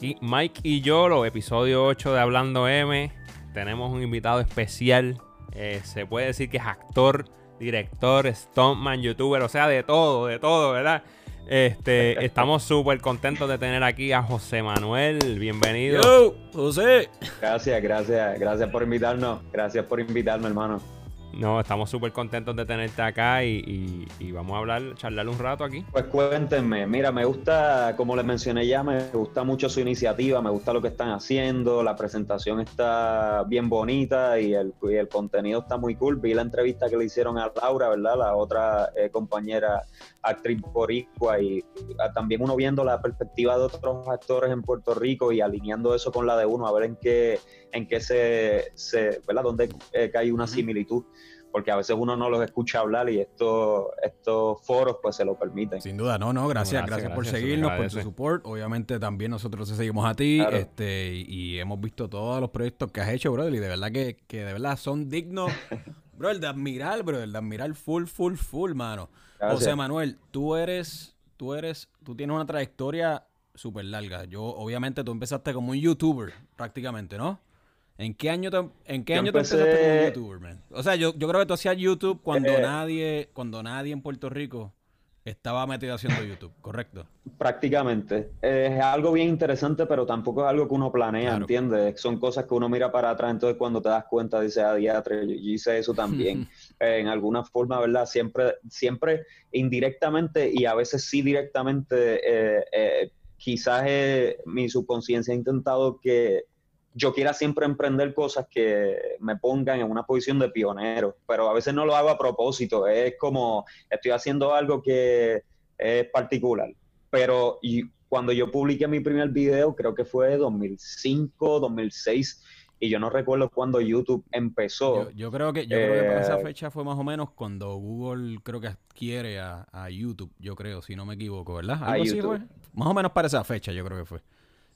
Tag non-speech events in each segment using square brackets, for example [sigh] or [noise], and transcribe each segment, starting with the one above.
Aquí Mike y Yolo, episodio 8 de Hablando M. Tenemos un invitado especial. Eh, se puede decir que es actor, director, stuntman, youtuber, o sea, de todo, de todo, ¿verdad? Este, [laughs] estamos súper contentos de tener aquí a José Manuel. Bienvenido. Yo, José. Gracias, gracias, gracias por invitarnos. Gracias por invitarme, hermano. No, estamos súper contentos de tenerte acá y, vamos a hablar, charlar un rato aquí. Pues cuéntenme, mira, me gusta, como les mencioné ya, me gusta mucho su iniciativa, me gusta lo que están haciendo, la presentación está bien bonita y el, el contenido está muy cool. Vi la entrevista que le hicieron a Laura, ¿verdad? La otra eh, compañera actriz boricua y ah, también uno viendo la perspectiva de otros actores en Puerto Rico y alineando eso con la de uno, a ver en qué, en qué se, se ¿verdad? Donde eh, hay una similitud porque a veces uno no los escucha hablar y esto, estos foros pues se lo permiten. Sin duda, no, no, gracias, gracias, por seguirnos, por su support. Obviamente también nosotros te seguimos a ti este, y, hemos visto todos los proyectos que has hecho, brother, y de verdad que, que de verdad son dignos, [laughs] brother, de admirar, brother, de admirar full, full, full, mano. José Manuel, tú eres, tú eres, tú tienes una trayectoria súper larga. Yo, obviamente, tú empezaste como un youtuber, prácticamente, ¿no? ¿En qué año te, en qué año empezaste como youtuber, man? O sea, yo, yo creo que tú hacías YouTube cuando eh, nadie, cuando nadie en Puerto Rico estaba metido haciendo YouTube, ¿correcto? Prácticamente. es algo bien interesante, pero tampoco es algo que uno planea, ¿entiendes? Son cosas que uno mira para atrás, entonces cuando te das cuenta dices, ah, diatre, yo, hice eso también. [laughs] en alguna forma, ¿verdad? Siempre, siempre indirectamente y a veces sí directamente, eh, eh, quizás mi subconsciencia ha intentado que yo quiera siempre emprender cosas que me pongan en una posición de pionero, pero a veces no lo hago a propósito, es como estoy haciendo algo que es particular. Pero y cuando yo publiqué mi primer video, creo que fue 2005, 2006, y yo no recuerdo cuándo YouTube empezó. Yo, creo que yo creo que para esa eh, fecha fue más o menos cuando Google creo que adquiere a, YouTube, yo creo, si no me equivoco, ¿verdad? Más o menos para esa fecha yo creo que fue.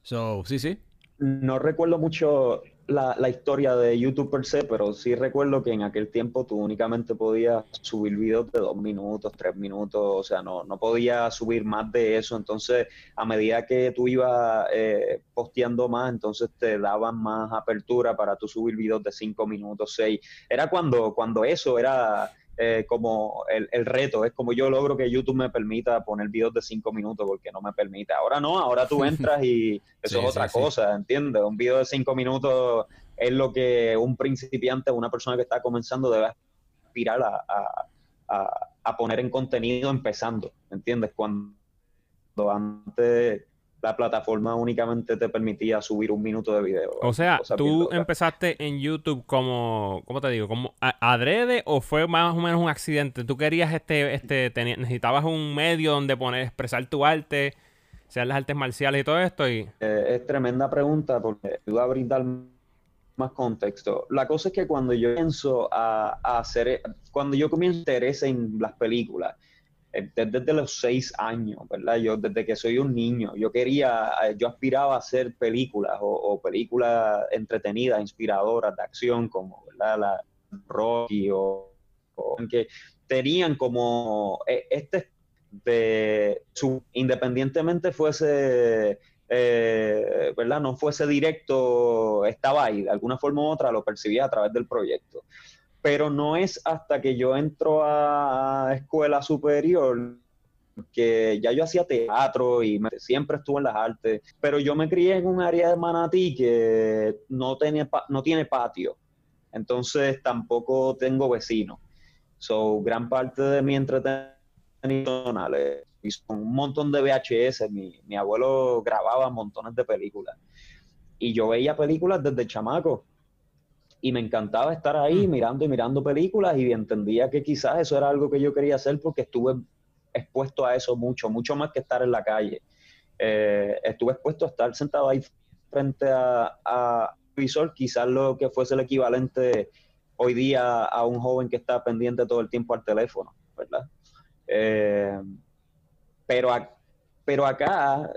So, sí, sí, no recuerdo mucho la, historia de YouTube per se, pero sí recuerdo que en aquel tiempo tú únicamente podías subir videos de dos minutos, tres minutos, o sea, no, no podías subir más de eso. Entonces, a medida que tú ibas eh, posteando más, entonces te daban más apertura para tú subir videos de cinco minutos, seis. Era cuando, cuando eso era eh, como el, el, reto, es como yo logro que YouTube me permita poner videos de cinco minutos porque no me permite. Ahora no, ahora tú [laughs] entras y eso es otra cosa, ¿entiendes? Un video de cinco minutos es lo que un principiante, una persona que está comenzando debe aspirar a, a, a poner en contenido empezando, ¿entiendes? Cuando antes la plataforma únicamente te permitía subir un minuto de video. O sea, tú empezaste en YouTube como, ¿cómo te digo? ¿Como adrede o fue más o menos un accidente? ¿Tú querías este, este, necesitabas un medio donde poner, expresar tu arte, sean las artes marciales y todo esto? Y... Eh, es tremenda pregunta porque ayuda a brindar más contexto. La cosa es que cuando yo pienso a, a hacer, cuando yo comienzo a interés en las películas, desde los seis años, ¿verdad? Yo desde que soy un niño, yo quería, eh, yo aspiraba a hacer películas o, películas entretenidas, inspiradoras, de acción, como, ¿verdad? La Rocky o, que tenían como eh, este de su, independientemente fuese ¿verdad? No fuese directo, estaba ahí, de alguna forma u otra lo percibía a través del proyecto pero no es hasta que yo entro a escuela superior que ya yo hacía teatro y siempre estuve en las artes, pero yo me crié en un área de Manatí que no, tiene, no tiene patio, entonces tampoco tengo vecinos. So, gran parte de mi entretenimiento son un montón de VHS, mi, mi abuelo grababa montones de películas. Y yo veía películas desde chamaco y me encantaba estar ahí mm. mirando y mirando películas y entendía que quizás eso era algo que yo quería hacer porque estuve expuesto a eso mucho, mucho más que estar en la calle. Eh, estuve expuesto a estar sentado ahí frente a, a visor, quizás lo que fuese el equivalente hoy día a un joven que está pendiente todo el tiempo al teléfono, ¿verdad? Eh, pero pero acá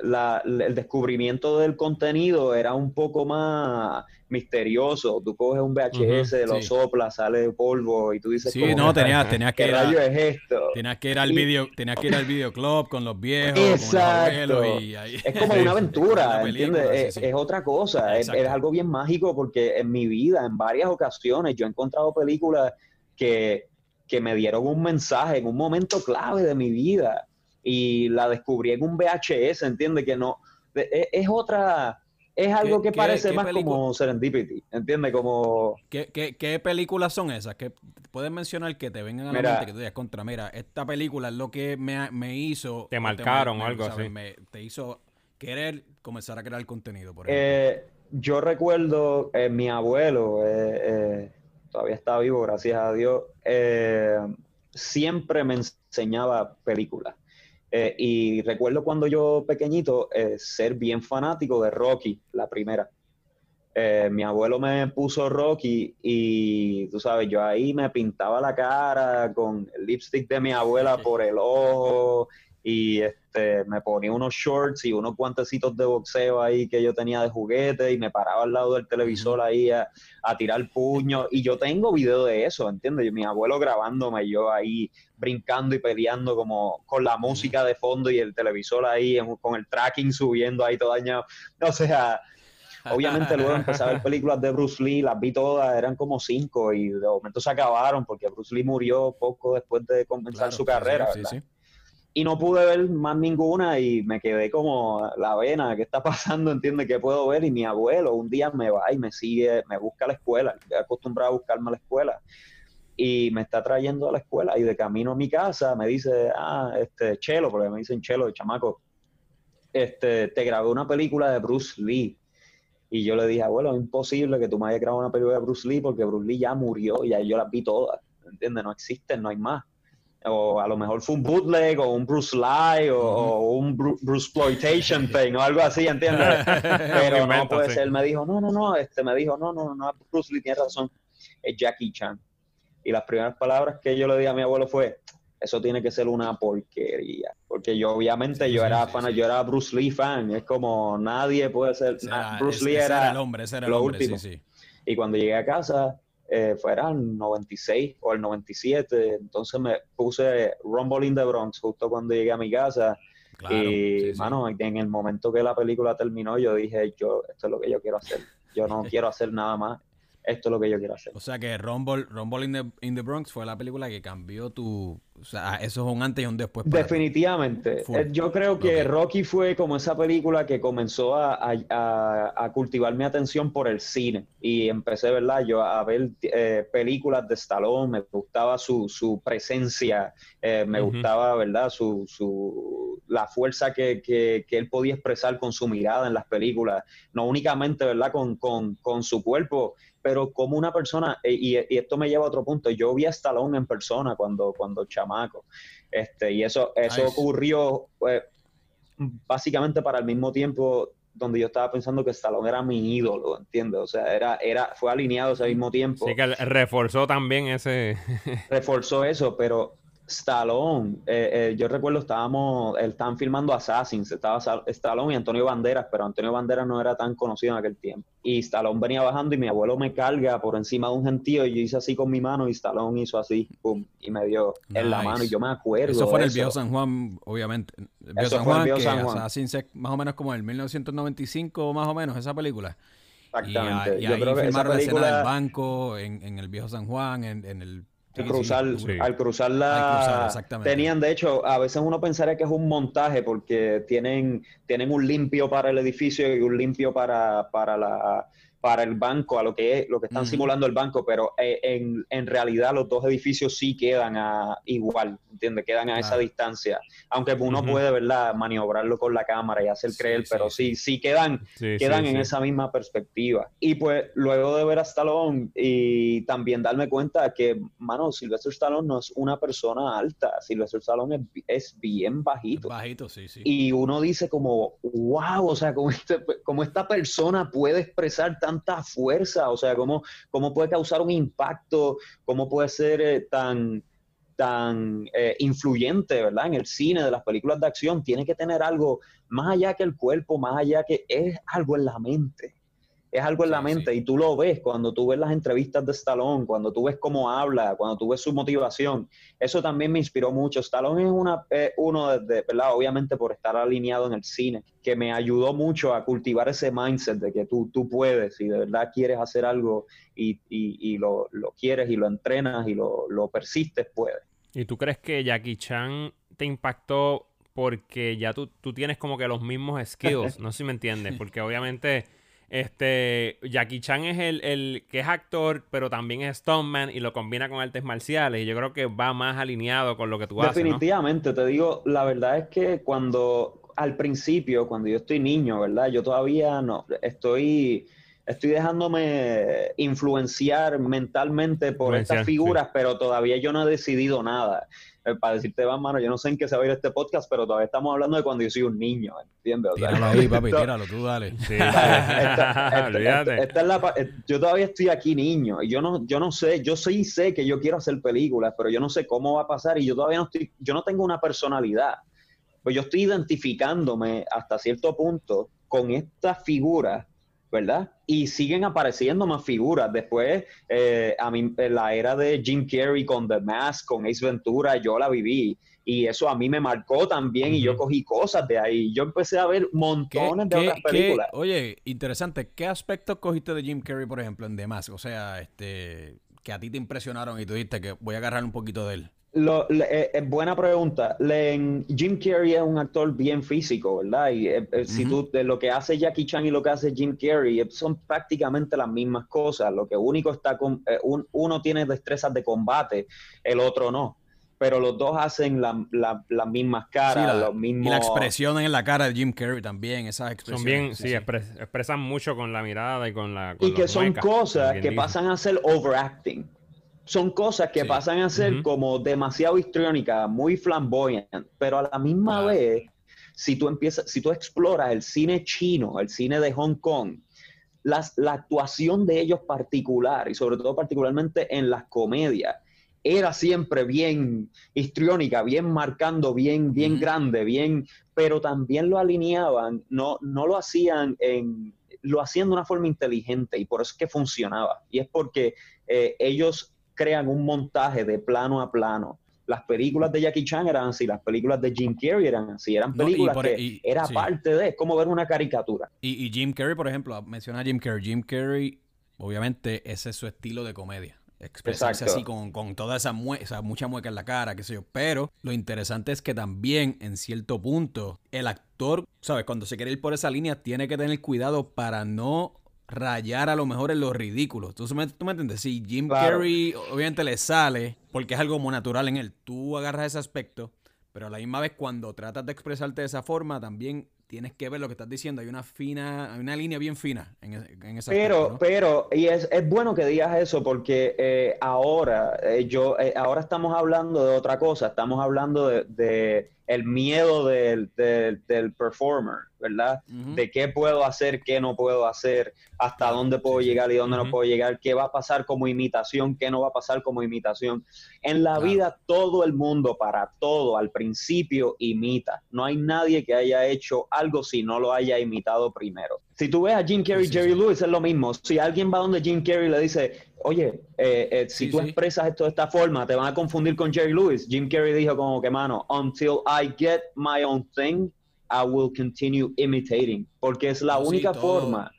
el descubrimiento del contenido era un poco más misterioso. Tú coges un VHS, lo soplas, sale polvo y tú dices... Sí, no, tenías, tenías que ir rayo es esto? Tenías que ir al video, tenías que ir al videoclub con los viejos, Exacto. Es como una [laughs] aventura, ¿entiendes? es, otra cosa, es, es, algo bien mágico porque en mi vida, en varias ocasiones, yo he encontrado películas que, que me dieron un mensaje en un momento clave de mi vida y la descubrí en un VHS, entiende que no, e, es, otra, es algo que parece más como Serendipity, entiende como... ¿Qué, ¿Qué, películas son esas? que puedes mencionar que te vengan a la mente que tú digas contra, mira, esta película es lo que me, me hizo... Te marcaron o algo así. Me, te hizo querer comenzar a crear contenido, por ejemplo. Eh, yo recuerdo eh, mi abuelo, eh, todavía está vivo, gracias a Dios, siempre me enseñaba películas. Eh, y recuerdo cuando yo pequeñito eh, ser bien fanático de Rocky, la primera. Eh, mi abuelo me puso Rocky y tú sabes, yo ahí me pintaba la cara con el lipstick de mi abuela por el ojo y este, me ponía unos shorts y unos guantecitos de boxeo ahí que yo tenía de juguete y me paraba al lado del televisor ahí a, tirar puños y yo tengo video de eso, ¿entiendes? Mi abuelo grabándome, yo ahí brincando y peleando como con la música de fondo y el televisor ahí con el tracking subiendo ahí todo dañado. O sea, obviamente luego [laughs] empecé a ver películas de Bruce Lee, las vi todas, eran como cinco y de momento se acabaron porque Bruce Lee murió poco después de comenzar su carrera. Sí, sí, y no pude ver más ninguna y me quedé como la vena, ¿qué está pasando? [laughs] ¿Entiende qué puedo ver? Y mi abuelo un día me va y me sigue, me busca a la escuela, estoy acostumbrado a buscarme a la escuela y me está trayendo a la escuela y de camino a mi casa me dice, ah, este, Chelo, porque me dicen Chelo, chamaco, este, te grabé una película de Bruce Lee. Y yo le dije, abuelo, es imposible que tú me hayas grabado una película de Bruce Lee porque Bruce Lee ya murió y ya yo las vi todas, ¿entiendes? No existen, no hay más o a lo mejor fue un bootleg o un Bruce Lie o, un Bruce exploitation thing o algo así, ¿entiendes? [laughs] Pero no puede ser. Me dijo, no, no, no, este me dijo, no, no, no, Bruce Lee tiene razón, es Jackie Chan. Y las primeras palabras que yo le dije a mi abuelo fue, eso tiene que ser una porquería. Porque yo, obviamente, yo era fan, yo era Bruce Lee fan. Es como nadie puede ser. Bruce Lee era, el hombre, ese era el hombre, último. Sí, y cuando llegué a casa, eh, fuera el 96 o el 97. Entonces me puse Rumble in the Bronx justo cuando llegué a mi casa. y, mano, en el momento que la película terminó, yo dije, yo, esto es lo que yo quiero hacer. Yo no [laughs] quiero hacer nada más. Esto es lo que yo quiero hacer. O sea que Rumble, Rumble in, the, in the Bronx fue la película que cambió tu, o sea, eso es un antes y un después. Definitivamente. Eh, yo creo que Rocky fue como esa película que comenzó a, a, cultivar mi atención por el cine. Y empecé, ¿verdad? Yo a ver eh, películas de Stallone, me gustaba su, su presencia, eh, me gustaba, ¿verdad? Su, su, la fuerza que, que, que, él podía expresar con su mirada en las películas. No únicamente, ¿verdad? Con, con, con su cuerpo, pero como una persona, y, y, esto me lleva a otro punto, yo vi a Stallone en persona cuando, cuando este, y eso, eso ocurrió pues, básicamente para el mismo tiempo donde yo estaba pensando que Stallone era mi ídolo, ¿entiendes? O sea, era, era, fue alineado ese mismo tiempo. Sí, que reforzó también ese... [laughs] reforzó eso, pero Stallone, eh, eh, yo recuerdo estábamos, estaban filmando Assassins, estaba Stallone y Antonio Banderas, pero Antonio Banderas no era tan conocido en aquel tiempo. Y Stallone venía bajando y mi abuelo me carga por encima de un gentío y yo hice así con mi mano y Stallone hizo así, pum, y me dio en la mano y yo me acuerdo. Eso fue en el viejo San Juan, obviamente. El viejo San Juan, que San Juan. Assassins más o menos como en el 1995 más o menos, esa película. Exactamente. Y, ahí filmaron la escena del banco en, en el viejo San Juan, en, en el cruzar, Al cruzar la... tenían, de hecho, a veces uno pensaría que es un montaje porque tienen, tienen un limpio para el edificio y un limpio para, para la para el banco, a lo que es, lo que están simulando el banco, pero eh, en, en, realidad los dos edificios sí quedan a, igual, ¿entiendes? Quedan a esa distancia. Aunque uno puede, ¿verdad?, maniobrarlo con la cámara y hacer creer, pero sí, sí, quedan, quedan en esa misma perspectiva. Y pues luego de ver a Stallone y también darme cuenta que, mano, Sylvester Stallone no es una persona alta, Sylvester Stallone es, bien bajito. Bajito, sí, sí. Y uno dice como, wow, o sea, como, este, como esta persona puede expresar tanta fuerza, o sea, cómo, cómo puede causar un impacto, cómo puede ser eh, tan tan eh, influyente, ¿verdad? En el cine, de las películas de acción, tiene que tener algo más allá que el cuerpo, más allá que es algo en la mente es algo en la mente y tú lo ves cuando tú ves las entrevistas de Stallone, cuando tú ves cómo habla, cuando tú ves su motivación. Eso también me inspiró mucho. Stallone es una, uno de, ¿verdad? Obviamente por estar alineado en el cine, que me ayudó mucho a cultivar ese mindset de que tú, tú puedes y de verdad quieres hacer algo y, y, lo, lo, quieres y lo entrenas y lo, lo persistes, puedes. ¿Y tú crees que Jackie Chan te impactó porque ya tú, tú tienes como que los mismos skills? [laughs] no sé si me entiendes, porque obviamente este, Jackie Chan es el, el, que es actor, pero también es stuntman y lo combina con artes marciales. Y yo creo que va más alineado con lo que tú haces. Definitivamente, te digo, la verdad es que cuando al principio, cuando yo estoy niño, ¿verdad? Yo todavía no, estoy, estoy dejándome influenciar mentalmente por estas figuras, pero todavía yo no he decidido nada. Eh, para decirte, va, mano, yo no sé en qué se va a ir este podcast, pero todavía estamos hablando de cuando yo soy un niño, ¿entiendes? tíralo ahí, papi, tíralo, tú dale. yo todavía estoy aquí niño, y yo no, yo no sé, yo sí sé que yo quiero hacer películas, pero yo no sé cómo va a pasar, y yo todavía no estoy, yo no tengo una personalidad. Pues yo estoy identificándome hasta cierto punto con estas figuras ¿verdad? Y siguen apareciendo más figuras. Después, eh, a mí, la era de Jim Carrey con The Mask, con Ace Ventura, yo la viví. Y eso a mí me marcó también y yo cogí cosas de ahí. Yo empecé a ver montones de otras películas. oye, interesante. ¿Qué aspectos cogiste de Jim Carrey, por ejemplo, en The Mask? O sea, este que a ti te impresionaron y tú dijiste que voy a agarrar un poquito de él. Lo, eh, eh, buena pregunta. Jim Carrey es un actor bien físico, ¿verdad? Y eh, si tú, de lo que hace Jackie Chan y lo que hace Jim Carrey son prácticamente las mismas cosas. Lo que único está con, uno tiene destrezas de combate, el otro no. Pero los dos hacen las mismas caras, los mismos... Y la expresión en la cara de Jim Carrey también, esas expresiones. Son bien, sí, expresan mucho con la mirada y con la... y que son cosas que pasan a ser overacting son cosas que pasan a ser como demasiado histriónicas, muy flamboyant, pero a la misma vez, si tú empiezas, si tú exploras el cine chino, el cine de Hong Kong, las, la actuación de ellos particular, y sobre todo particularmente en las comedias, era siempre bien histriónica, bien marcando, bien, bien grande, bien, pero también lo alineaban, no, no lo hacían en, lo hacían de una forma inteligente y por eso es que funcionaba. Y es porque eh, ellos crean un montaje de plano a plano. Las películas de Jackie Chan eran así, las películas de Jim Carrey eran así, eran películas que era parte de, como ver una caricatura. Y, Jim Carrey, por ejemplo, menciona a Jim Carrey. Jim Carrey, obviamente, ese es su estilo de comedia expresarse así con, toda esa, esa, mucha mueca en la cara, qué sé yo. Pero lo interesante es que también, en cierto punto, el actor, ¿sabes? Cuando se quiere ir por esa línea, tiene que tener cuidado para no rayar a lo mejor en lo ridículo. ¿Tú me, tú me entiendes? Si Jim Carrey obviamente le sale, porque es algo muy natural en él, tú agarras ese aspecto, pero a la misma vez cuando tratas de expresarte de esa forma, también tienes que ver lo que estás diciendo. Hay una fina, hay una línea bien fina en, en esa Pero, pero, y es, es, bueno que digas eso porque eh, ahora, eh, yo, eh, ahora estamos hablando de otra cosa. Estamos hablando de, de el miedo del, del, del performer. ¿verdad? De qué puedo hacer, qué no puedo hacer, hasta dónde puedo llegar y dónde no puedo llegar, qué va a pasar como imitación, qué no va a pasar como imitación. En la vida todo el mundo para todo al principio imita. No hay nadie que haya hecho algo si no lo haya imitado primero. Si tú ves a Jim Carrey, Jerry Lewis es lo mismo. Si alguien va donde Jim Carrey le dice, oye, eh, eh, si tú expresas esto de esta forma, te van a confundir con Jerry Lewis. Jim Carrey dijo como que, mano, until I get my own thing, I will continue imitating, porque es la única forma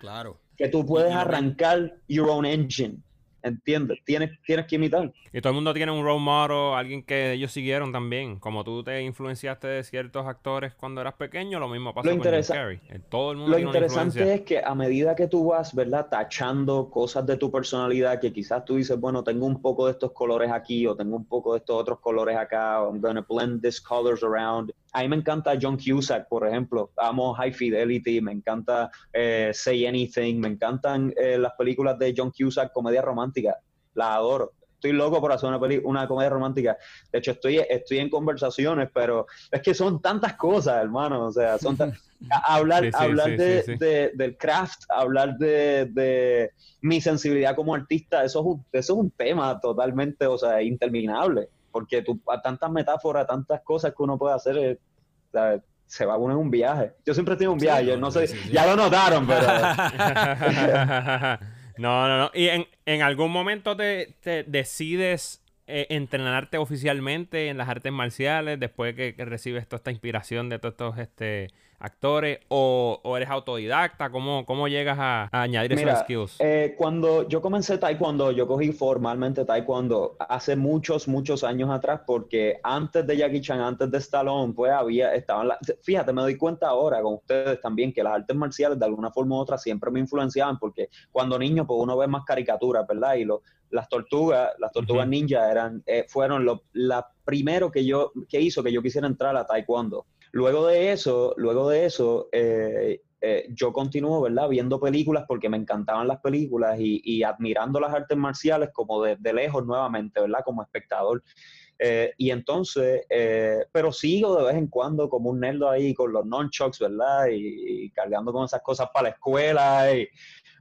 que tú puedes arrancar your own engine. ¿Entiendes? Tienes, tienes que imitar. Y todo el mundo tiene un role model, alguien que ellos siguieron también. Como tú te influenciaste de ciertos actores cuando eras pequeño, lo mismo pasa con Jim Carrey. Eh, todo el mundo lo interesante es que a medida que tú vas, ¿verdad? Tachando cosas de tu personalidad que quizás tú dices, bueno, tengo un poco de estos colores aquí o tengo un poco de estos otros colores acá. I'm gonna blend these colors around. A mí me encanta John Cusack, por ejemplo. Amo High Fidelity, me encanta eh, Say Anything, me encantan eh, las películas de John Cusack, comedia romántica. Las adoro. Estoy loco por hacer una, una comedia romántica. De hecho, estoy, estoy en conversaciones, pero es que son tantas cosas, hermano. O sea, son [laughs] hablar, hablar de, del craft, hablar de, mi sensibilidad como artista, eso es un, eso es un tema totalmente, o sea, interminable. porque tú, a tantas metáforas, tantas cosas que uno puede hacer, se va a poner un viaje. Yo siempre tengo un viaje, no, sé, ya lo notaron, pero... [laughs] no, no, no. ¿Y en, en algún momento te, te decides eh, entrenarte oficialmente en las artes marciales después que, que, recibes toda esta inspiración de todos estos este, actores o, eres autodidacta? ¿Cómo, cómo llegas a, añadir esos skills? Eh, cuando yo comencé taekwondo, yo cogí formalmente taekwondo hace muchos, muchos años atrás porque antes de Jackie Chan, antes de Stallone, pues había, estaban, la, fíjate, me doy cuenta ahora con ustedes también que las artes marciales de alguna forma u otra siempre me influenciaban porque cuando niño pues uno ve más caricaturas, ¿verdad? Y lo, las tortugas, las tortugas ninja eran, eh, fueron lo la primero que yo, que hizo que yo quisiera entrar a taekwondo. Luego de eso, luego de eso, eh, eh, yo continúo, ¿verdad? Viendo películas porque me encantaban las películas y, admirando las artes marciales como de, lejos nuevamente, ¿verdad? Como espectador. y entonces, pero sigo de vez en cuando como un nerd ahí con los nunchucks, ¿verdad? Y, y, cargando con esas cosas para la escuela y,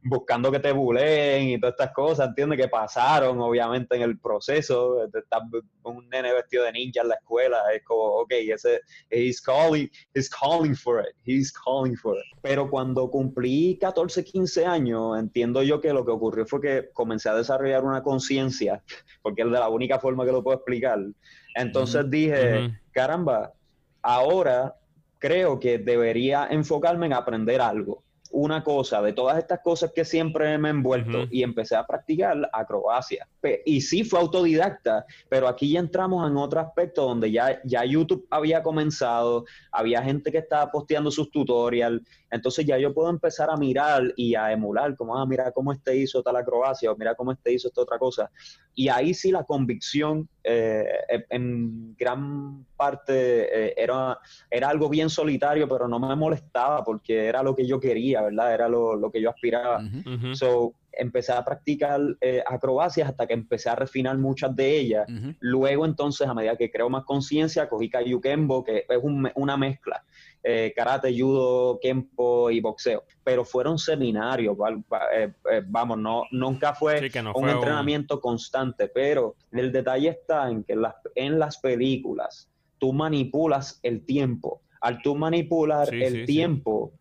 buscando que te buleen y todas estas cosas, ¿entiendes? Que pasaron, obviamente, en el proceso. Estás un nene vestido de ninja en la escuela, es como, ok, ese, he's calling, he's calling for it, he's calling for it. Pero cuando cumplí 14, 15 años, entiendo yo que lo que ocurrió fue que comencé a desarrollar una conciencia, porque es de la única forma que lo puedo explicar. Entonces dije, caramba, ahora creo que debería enfocarme en aprender algo una cosa de todas estas cosas que siempre me he envuelto y empecé a practicar acrobacia. Y sí fue autodidacta, pero aquí ya entramos en otro aspecto donde ya, ya YouTube había comenzado, había gente que estaba posteando sus tutorials, entonces ya yo puedo empezar a mirar y a emular, como, ah, mira cómo este hizo tal acrobacia, o mira cómo este hizo esta otra cosa. Y ahí sí la convicción eh, en gran parte eh, era, era algo bien solitario, pero no me molestaba porque era lo que yo quería, ¿verdad? Era lo, que yo aspiraba. So, empecé a practicar eh, acrobacias hasta que empecé a refinar muchas de ellas. Luego, entonces, a medida que creo más conciencia, cogí Kayukembo, que es una mezcla. Eh, karate, judo, kempo y boxeo. Pero fueron seminarios, eh, vamos, no, nunca fue un entrenamiento constante, pero el detalle está en que las, en las películas tú manipulas el tiempo. Al tú manipular el tiempo,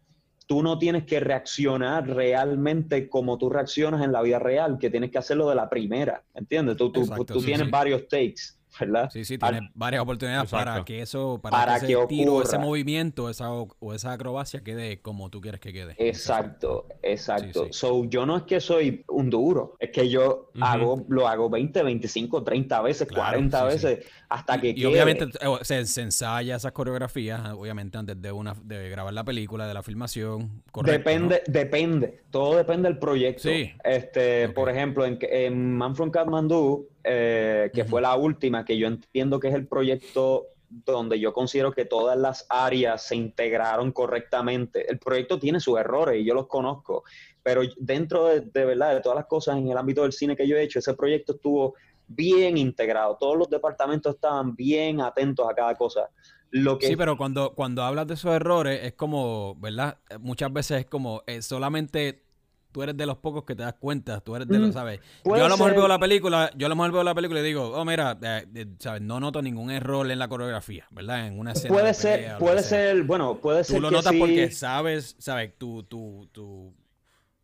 tú no tienes que reaccionar realmente como tú reaccionas en la vida real, que tienes que hacerlo de la primera, ¿entiendes? Tú, tú, tú tienes varios takes. ¿Verdad? Sí, sí, tienes varias oportunidades para que eso, para, que, ese tiro, ese movimiento esa, o esa acrobacia quede como tú quieres que quede. Exacto, exacto. So, yo no es que soy un duro, es que yo hago, lo hago 20, 25, 30 veces, 40 veces, hasta que y, obviamente eh, se, ensaya esas coreografías, obviamente antes de una de grabar la película, de la filmación. depende, depende, todo depende del proyecto. Sí. Este, por ejemplo, en, en Man from Kathmandu, eh, que fue la última, que yo entiendo que es el proyecto donde yo considero que todas las áreas se integraron correctamente. El proyecto tiene sus errores y yo los conozco, pero dentro de, de verdad de todas las cosas en el ámbito del cine que yo he hecho, ese proyecto estuvo bien integrado. Todos los departamentos estaban bien atentos a cada cosa. Lo que... Sí, pero cuando, cuando hablas de esos errores es como, ¿verdad? Muchas veces es como eh, solamente tú eres de los pocos que te das cuenta, tú eres de los, mm, ¿sabes? Yo a lo mejor veo la película, yo a lo mejor veo la película y digo, oh, mira, eh, eh, ¿sabes? No noto ningún error en la coreografía, ¿verdad? En una escena Puede ser, puede ser, bueno, puede ser Tú lo notas porque sabes, ¿sabes? Tu, tu, tu,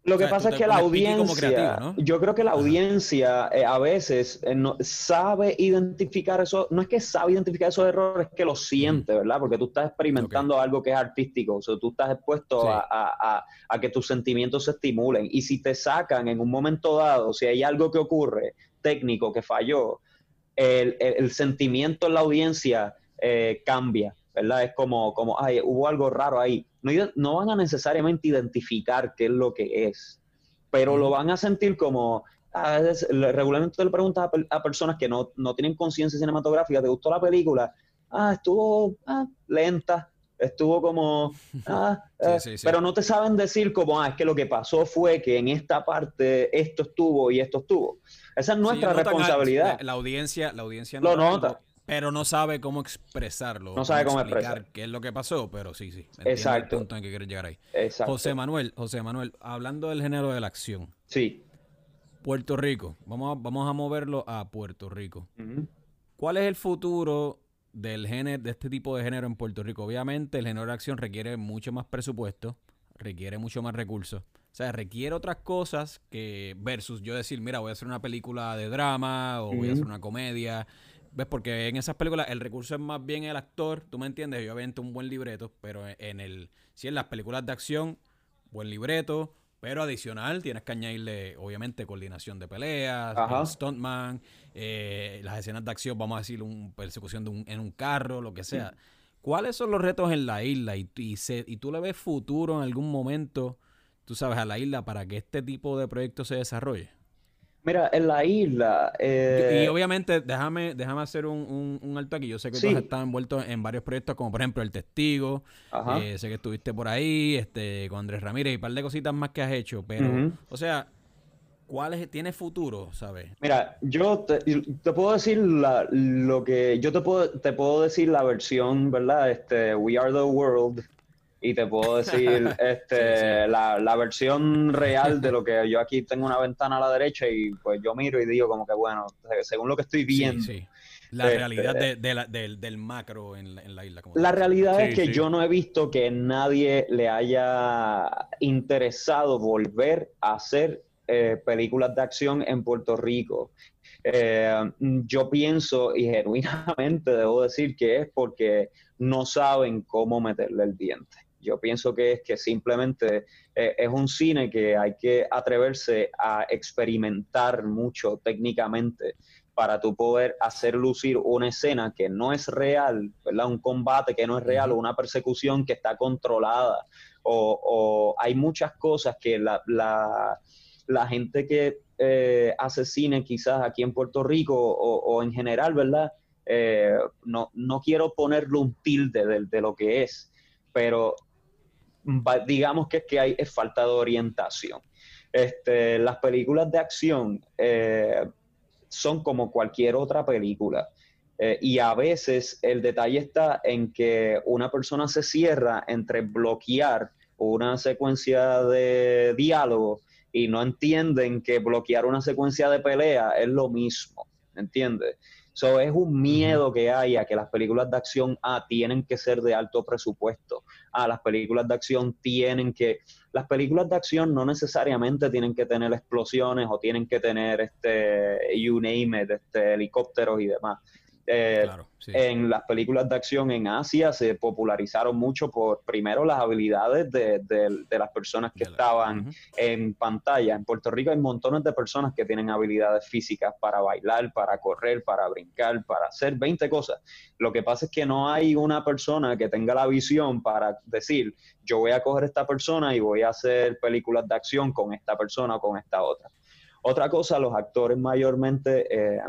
lo que pasa es que la audiencia, yo creo que la audiencia eh, a veces eh, no, sabe identificar eso, no es que sabe identificar esos errores, es que lo siente, ¿verdad? Porque tú estás experimentando algo que es artístico, o sea, tú estás expuesto a, que tus sentimientos se estimulen. Y si te sacan en un momento dado, si hay algo que ocurre técnico que falló, el, sentimiento en la audiencia eh, cambia. ¿verdad? Es como, como ay, hubo algo raro ahí. No, no van a necesariamente identificar qué es lo que es, pero lo van a sentir como, ah, regularmente le preguntas a, personas que no, tienen conciencia cinematográfica, ¿te gustó la película? Ah, estuvo ah, lenta, estuvo como, [laughs] ah, eh", pero no te saben decir como, ah, es que lo que pasó fue que en esta parte esto estuvo y esto estuvo. Esa es nuestra responsabilidad. la, audiencia, la audiencia no lo nota. Pero no sabe cómo expresarlo. No sabe cómo, explicar qué es lo que pasó, pero sí, sí. Exacto. El punto en que quieres llegar ahí. Exacto. José Manuel, José Manuel, hablando del género de la acción. Sí. Puerto Rico. Vamos a, vamos a moverlo a Puerto Rico. ¿Cuál es el futuro del género, de este tipo de género en Puerto Rico? Obviamente el género de acción requiere mucho más presupuesto, requiere mucho más recursos. O sea, requiere otras cosas que versus yo decir, mira, voy a hacer una película de drama o voy a hacer una comedia. ¿Ves? Porque en esas películas el recurso es más bien el actor, tú me entiendes, yo obviamente un buen libreto, pero en el si en las películas de acción, buen libreto, pero adicional tienes que añadirle, obviamente, coordinación de peleas, stuntman, eh, las escenas de acción, vamos a decir, una persecución de un, en un carro, lo que sea. ¿Cuáles son los retos en la isla? Y, y, y tú le ves futuro en algún momento, tú sabes, a la isla para que este tipo de proyectos se desarrolle. Mira, en la isla. Y, eh, obviamente, déjame, déjame hacer un, alto aquí. Yo sé que tú has estado envuelto en varios proyectos, como por ejemplo El Testigo. Eh, sé que estuviste por ahí, este, con Andrés Ramírez y un par de cositas más que has hecho. Pero, o sea, ¿cuál es, tiene futuro, sabes? Mira, yo te, puedo decir lo que. Yo te puedo, te puedo decir la versión, ¿verdad? Este, We Are the World y te puedo [laughs] decir este La, versión real de lo que yo aquí tengo una ventana a la derecha y pues yo miro y digo como que bueno, según lo que estoy viendo. La este, realidad del, macro en la, isla. la realidad es que yo no he visto que nadie le haya interesado volver a hacer eh, películas de acción en Puerto Rico. Eh, yo pienso y [laughs] genuinamente debo decir que es porque no saben cómo meterle el diente. Yo pienso que es que simplemente eh, es un cine que hay que atreverse a experimentar mucho técnicamente para tú poder hacer lucir una escena que no es real, ¿verdad? Un combate que no es real, o una persecución que está controlada, o, hay muchas cosas que la, la, gente que eh, hace cine quizás aquí en Puerto Rico o, en general, ¿verdad? Eh, no, no quiero ponerle un tilde de, de, lo que es, pero digamos que es que hay falta de orientación. Este, las películas de acción eh, son como cualquier otra película. Eh, y a veces el detalle está en que una persona se cierra entre bloquear una secuencia de diálogo y no entienden que bloquear una secuencia de pelea es lo mismo, ¿entiendes? So, es un miedo que hay a que las películas de acción ah, tienen que ser de alto presupuesto. Ah, las películas de acción tienen que... Las películas de acción no necesariamente tienen que tener explosiones o tienen que tener, este, you name it, este, helicópteros y demás. Eh, en las películas de acción en Asia se popularizaron mucho por primero las habilidades de, las personas que estaban en pantalla. En Puerto Rico hay montones de personas que tienen habilidades físicas para bailar, para correr, para brincar, para hacer 20 cosas. Lo que pasa es que no hay una persona que tenga la visión para decir, yo voy a coger esta persona y voy a hacer películas de acción con esta persona o con esta otra. Otra cosa, los actores mayormente... Eh,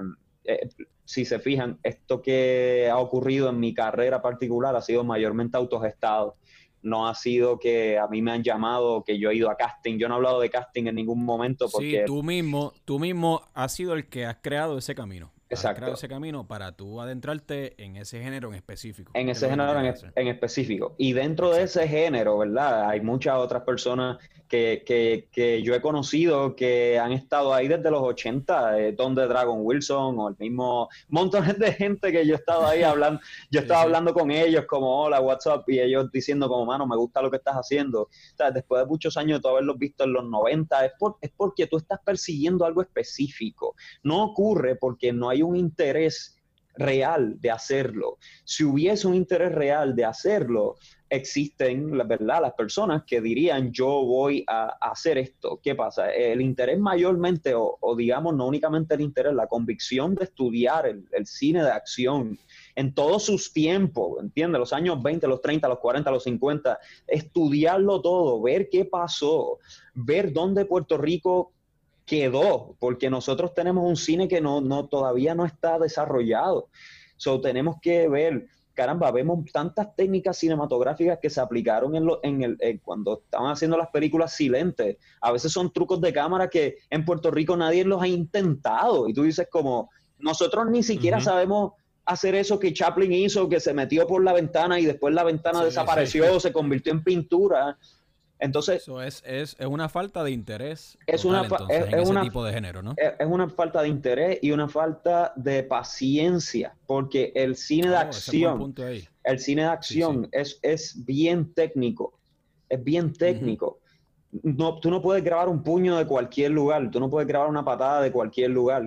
eh, si se fijan, esto que ha ocurrido en mi carrera particular ha sido mayormente autogestado. No ha sido que a mí me han llamado, que yo he ido a casting. Yo no he hablado de casting en ningún momento porque... Sí, tú mismo, tú mismo has sido el que has creado ese camino. Exacto. ese camino para tú adentrarte en ese género en específico. En ese género en, específico. Y dentro de ese género, ¿verdad? Hay muchas otras personas que, que, que, yo he conocido que han estado ahí desde los 80, eh, donde Dragon Wilson o el mismo montones de gente que yo he estado ahí [laughs] hablando, yo estaba hablando con ellos como hola, WhatsApp, y ellos diciendo como, mano, me gusta lo que estás haciendo. O sea, después de muchos años de haberlos visto en los 90, es, por, es porque tú estás persiguiendo algo específico. No ocurre porque no hay un interés real de hacerlo. Si hubiese un interés real de hacerlo, existen, la verdad, las personas que dirían yo voy a, hacer esto. ¿Qué pasa? El interés mayormente, o, digamos, no únicamente el interés, la convicción de estudiar el, cine de acción en todos sus tiempos, ¿entiendes? Los años 20, los 30, los 40, los 50, estudiarlo todo, ver qué pasó, ver dónde Puerto Rico quedó, porque nosotros tenemos un cine que no, no todavía no está desarrollado. So, tenemos que ver, caramba, vemos tantas técnicas cinematográficas que se aplicaron en, lo, en el, cuando estaban haciendo las películas silentes. A veces son trucos de cámara que en Puerto Rico nadie los ha intentado. Y tú dices como, nosotros ni siquiera sabemos hacer eso que Chaplin hizo, que se metió por la ventana y después la ventana desapareció, se convirtió en pintura Entonces, eso es, es, es, una falta de interés es una, en ese tipo de género, ¿no? Es, una falta de interés y una falta de paciencia, porque el cine de oh, acción, el cine de acción Es, es bien técnico, es bien técnico. no, tú no puedes grabar un puño de cualquier lugar, tú no puedes grabar una patada de cualquier lugar.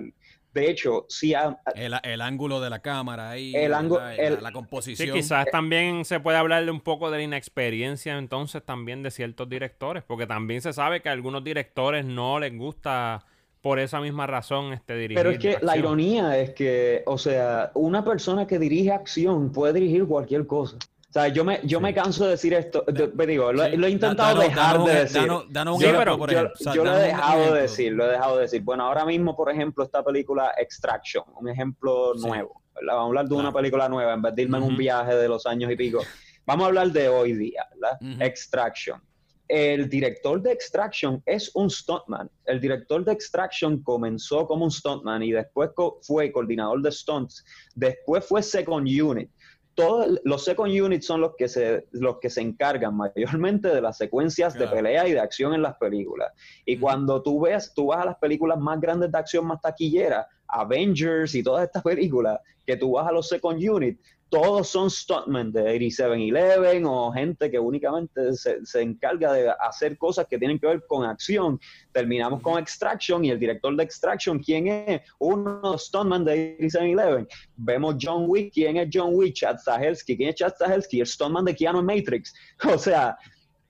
De hecho, si el, ángulo de la cámara ahí, el ángulo, la, composición. Sí, quizás también se puede hablar un poco de la inexperiencia entonces también de ciertos directores, porque también se sabe que a algunos directores no les gusta por esa misma razón este dirigir. Pero es que la ironía es que, o sea, una persona que dirige acción puede dirigir cualquier cosa. O sea, yo me, yo me canso de decir esto, digo, lo, he intentado dejar de decir. yo, lo he dejado de decir, lo he dejado de decir. Bueno, ahora mismo, por ejemplo, esta película Extraction, un ejemplo nuevo. Vamos a hablar de una película nueva, en vez de irme en un viaje de los años y pico. Vamos a hablar de hoy día, ¿verdad? Extraction. El director de Extraction es un stuntman. El director de Extraction comenzó como un stuntman y después fue coordinador de stunts. Después fue second unit todos los second units son los que se, los que se encargan mayormente de las secuencias de pelea y de acción en las películas. Y cuando tú ves, tú vas a las películas más grandes de acción, más taquilleras, Avengers y todas estas películas, que tú vas a los second units, todos son stuntmen de 8711 o gente que únicamente se, se, encarga de hacer cosas que tienen que ver con acción. Terminamos con Extraction y el director de Extraction, ¿quién es? Uno de los stuntmen de 8711. Vemos John Wick, ¿quién es John Wick? Chad Stahelski, ¿quién es Chad Stahelski? El stuntman de Keanu Matrix. [laughs] O sea,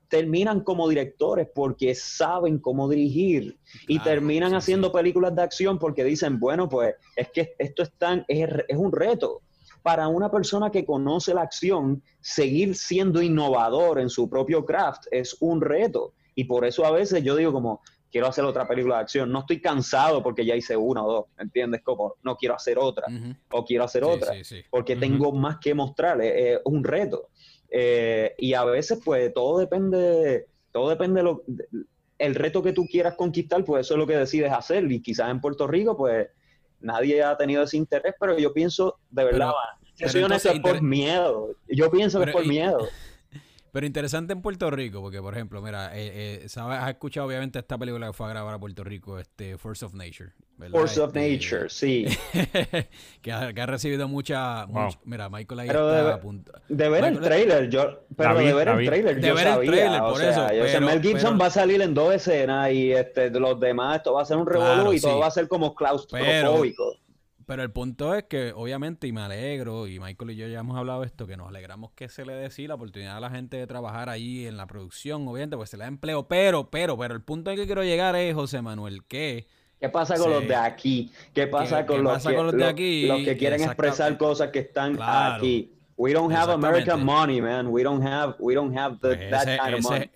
terminan como directores porque saben cómo dirigir y terminan haciendo películas de acción porque dicen, bueno, pues es que esto es, tan, es, es un reto para una persona que conoce la acción, seguir siendo innovador en su propio craft es un reto. Y por eso a veces yo digo como, quiero hacer otra película de acción. No estoy cansado porque ya hice una o dos, ¿entiendes? Como, no quiero hacer otra o quiero hacer otra porque tengo más que mostrar, es, un reto. Eh, y a veces pues todo depende, todo depende de lo, el reto que tú quieras conquistar, pues eso es lo que decides hacer. Y quizás en Puerto Rico pues nadie ha tenido ese interés, pero yo pienso, de verdad, yo soy honesto, es por miedo. Yo pienso que es por miedo. Pero interesante en Puerto Rico, porque por ejemplo, mira, eh, eh, ¿sabes? has escuchado obviamente esta película que fue a grabar a Puerto Rico, este Force of Nature. Force of este, Nature, sí. [laughs] que, ha, recibido mucha, mira, Michael ahí pero está de, de ver el trailer, yo, pero de ver el trailer, de yo ver sabía, el trailer, por eso. Pero, Mel Gibson va a salir en dos escenas y este, los demás, esto va a ser un revolú y todo va a ser como claustrofóbico. Pero el punto es que, obviamente, y me alegro, y Michael y yo ya hemos hablado de esto, que nos alegramos que se le dé sí la oportunidad a la gente de trabajar ahí en la producción, obviamente, pues se le da empleo. Pero, pero, pero el punto al que quiero llegar es, José Manuel, que. ¿Qué pasa con los de aquí? ¿Qué pasa, con, los que, los de aquí? Los, que quieren expresar cosas que están aquí. We don't have American money, man. We don't have, we don't have the, pues that kind of money.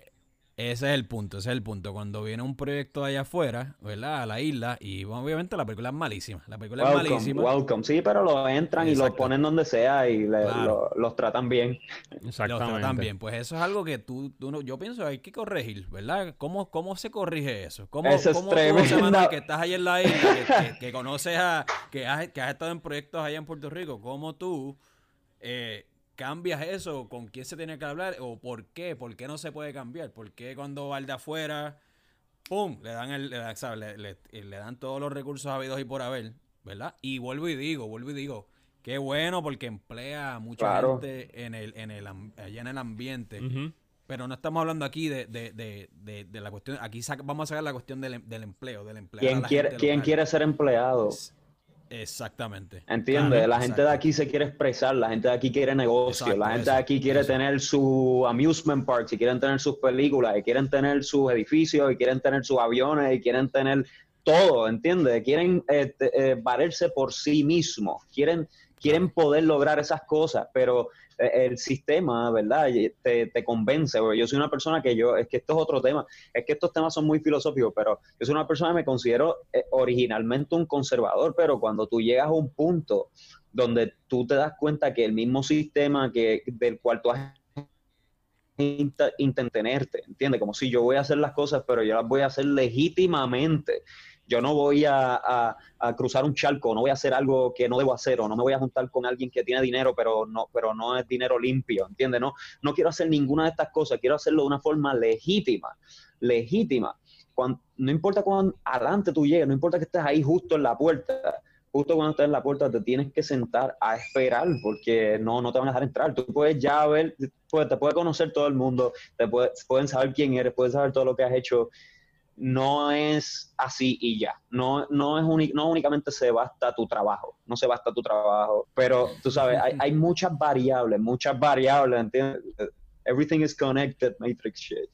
Ese es el punto, ese es el punto. Cuando viene un proyecto allá afuera, ¿verdad? A la isla, y obviamente la película es malísima. La película es malísima. Welcome, sí, pero lo entran y lo ponen donde sea y los tratan bien. Exactamente. Los tratan bien. Pues eso es algo que tú, tú no, yo pienso que hay que corregir, ¿verdad? ¿Cómo, cómo se corrige eso? ¿Cómo, eso es cómo tremendo. que [laughs] estás ahí en la isla, que, conoces a, que has, que has estado en proyectos allá en Puerto Rico, cómo tú... Eh, cambias eso? ¿Con quién se tiene que hablar? ¿O por qué? ¿Por qué no se puede cambiar? ¿Por qué cuando va de afuera, ¡pum! Le dan, el, le, dan todos los recursos habidos y por haber, ¿verdad? Y vuelvo y digo, vuelvo y digo, qué bueno porque emplea a mucha gente en el, en el, allá en el ambiente. Pero no estamos hablando aquí de, de, de, de la cuestión, aquí vamos a sacar la cuestión del, del empleo, del empleo. ¿Quién, quiere, ¿quién quiere ser empleado? Exactamente. ¿Entiendes? la gente de aquí se quiere expresar, la gente de aquí quiere negocio, la gente de aquí quiere tener su amusement park, y quieren tener sus películas, y quieren tener sus edificios, y quieren tener sus aviones, y quieren tener todo, ¿entiendes? Quieren eh, eh, valerse por sí mismos, quieren, quieren poder lograr esas cosas, pero el sistema, ¿verdad? Te, te convence, yo soy una persona que yo, es que esto es otro tema, es que estos temas son muy filosóficos, pero yo soy una persona que me considero eh, originalmente un conservador, pero cuando tú llegas a un punto donde tú te das cuenta que el mismo sistema que, del cual tú has intentenerte, ¿entiendes? Como si yo voy a hacer las cosas, pero yo las voy a hacer legítimamente Yo no voy a, cruzar un charco, no voy a hacer algo que no debo hacer, o no me voy a juntar con alguien que tiene dinero, pero no, pero no es dinero limpio, ¿entiendes? No, no quiero hacer ninguna de estas cosas, quiero hacerlo de una forma legítima, legítima. no importa cuán adelante tú llegues, no importa que estés ahí justo en la puerta, justo cuando estás en la puerta te tienes que sentar a esperar porque no, no te van a dejar entrar. Tú puedes ya ver, pues, te puede conocer todo el mundo, te pueden saber quién eres, pueden saber todo lo que has hecho. No es así y ya. No, no, es no únicamente se basta tu trabajo, no se basta tu trabajo, pero tú sabes, hay, hay muchas variables, muchas variables, ¿entiendes? Everything is connected, Matrix shit,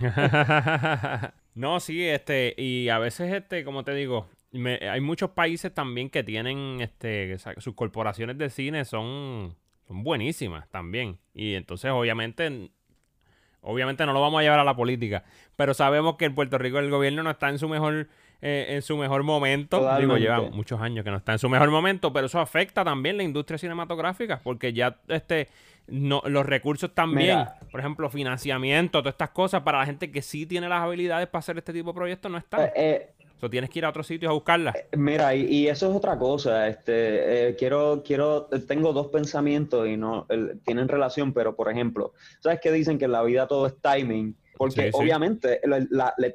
[laughs] no, sí, este, y a veces, este, como te digo, hay muchos países también que tienen este sus corporaciones de cine son, son buenísimas también. Y entonces obviamente obviamente no lo vamos a llevar a la política, pero sabemos que en Puerto Rico el gobierno no está en su mejor eh, en su mejor momento. Digo, lleva muchos años que no está en su mejor momento, pero eso afecta también la industria cinematográfica porque ya este no, los recursos también, por ejemplo, financiamiento, todas estas cosas para la gente que sí tiene las habilidades para hacer este tipo de proyectos no están. Eh, eh tienes que ir a otro sitio a buscarla. Eh, mira, y, eso es otra cosa. Este, eh, quiero, quiero, tengo dos pensamientos y no tienen relación, pero por ejemplo, ¿sabes qué dicen que en la vida todo es timing? Porque obviamente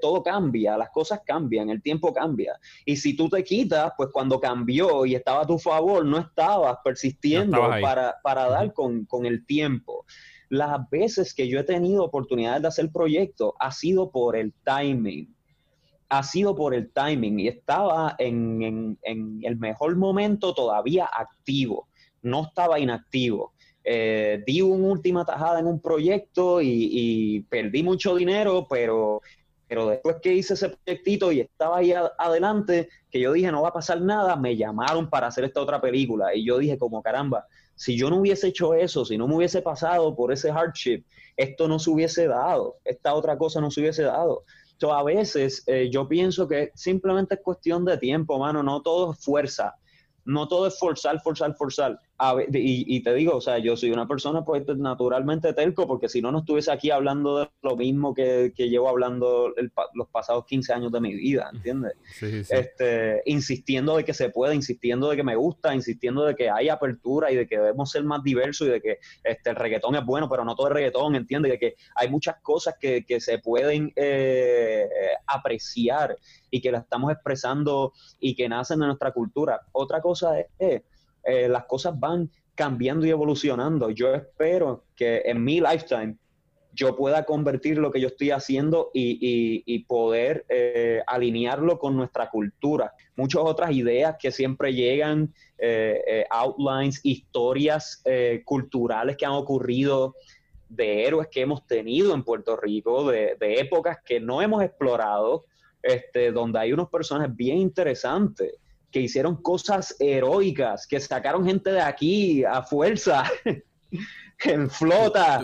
todo cambia, las cosas cambian, el tiempo cambia. Y si tú te quitas, pues cuando cambió y estaba a tu favor, no estabas persistiendo para, para, dar con, con el tiempo. Las veces que yo he tenido oportunidades de hacer proyectos ha sido por el timing ha sido por el timing y estaba en, el mejor momento todavía activo, no estaba inactivo. Eh, di una última tajada en un proyecto y, perdí mucho dinero, pero, pero después que hice ese proyectito y estaba ahí adelante, que yo dije no va a pasar nada, me llamaron para hacer esta otra película y yo dije como caramba, si yo no hubiese hecho eso, si no me hubiese pasado por ese hardship, esto no se hubiese dado, esta otra cosa no se hubiese dado a veces eh, yo pienso que simplemente es cuestión de tiempo, mano, no todo es fuerza no todo es forzar, forzar, forzar. Y, te digo, o sea, yo soy una persona pues naturalmente telco, porque si no, no estuviese aquí hablando de lo mismo que, llevo hablando los pasados 15 años de mi vida, ¿entiendes? Este, insistiendo de que se puede, insistiendo de que me gusta, insistiendo de que hay apertura y de que debemos ser más diversos y de que este, el reggaetón es bueno, pero no todo es reggaetón, ¿entiendes? De que hay muchas cosas que, se pueden eh, apreciar y que la estamos expresando y que nacen de nuestra cultura. Otra cosa es, que eh, las cosas van cambiando y evolucionando. Yo espero que en mi lifetime yo pueda convertir lo que yo estoy haciendo y, poder eh, alinearlo con nuestra cultura. Muchas otras ideas que siempre llegan, eh, outlines, historias culturales que han ocurrido, de héroes que hemos tenido en Puerto Rico, de, de épocas que no hemos explorado, este, donde hay unos personajes bien interesantes que hicieron cosas heroicas, que sacaron gente de aquí a fuerza. [laughs] en flota.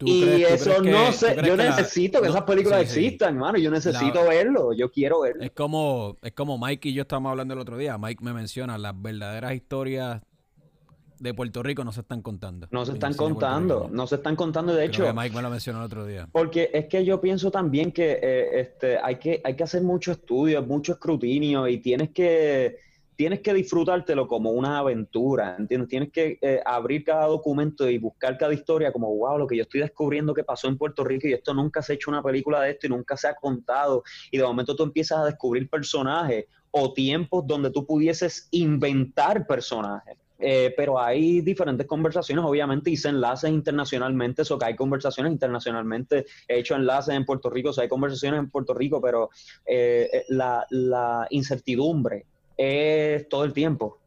y eso no sé, yo necesito que, esas películas existan, hermano, yo necesito verlo, yo quiero verlo. Es como, es como Mike y yo estábamos hablando el otro día, Mike me menciona las verdaderas historias de Puerto Rico no se están contando. No se están contando, no se están contando. De hecho, Mike me lo mencionó el otro día. Porque es que yo pienso también que, eh, este, hay que hay que hacer mucho estudio, mucho escrutinio y tienes que tienes que disfrutártelo como una aventura, ¿entiendes? Tienes que eh, abrir cada documento y buscar cada historia como, wow, lo que yo estoy descubriendo que pasó en Puerto Rico y esto nunca se ha hecho una película de esto y nunca se ha contado. Y de momento tú empiezas a descubrir personajes o tiempos donde tú pudieses inventar personajes. Eh, pero hay diferentes conversaciones, obviamente hice enlaces internacionalmente, eso que hay conversaciones internacionalmente, he hecho enlaces en Puerto Rico, o sea, hay conversaciones en Puerto Rico, pero eh, eh, la, incertidumbre es todo el tiempo.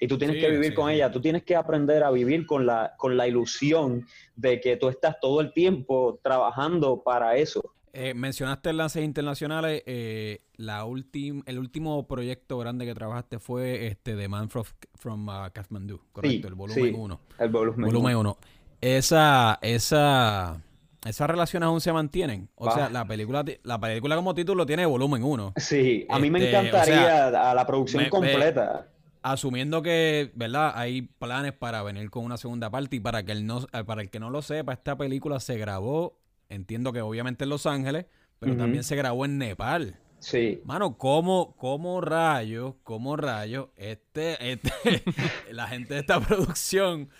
Y tú tienes que vivir con ella, tú tienes que aprender a vivir con la, con la ilusión de que tú estás todo el tiempo trabajando para eso. Eh, mencionaste enlaces internacionales. Eh, la el último proyecto grande que trabajaste fue este The Man from, uh, Kathmandu, correcto, el volumen 1. el volumen 1. Esa, esa, esas relaciones aún se mantienen. O sea, la película, la película como título tiene volumen 1. Sí, a mí me este, encantaría a la producción completa. asumiendo que, ¿verdad? Hay planes para venir con una segunda parte y para que el no, para el que no lo sepa, esta película se grabó Entiendo que obviamente en Los Ángeles, pero también se grabó en Nepal. Sí. Mano, ¿cómo, cómo rayos, cómo rayos, este, este [laughs] la gente de esta producción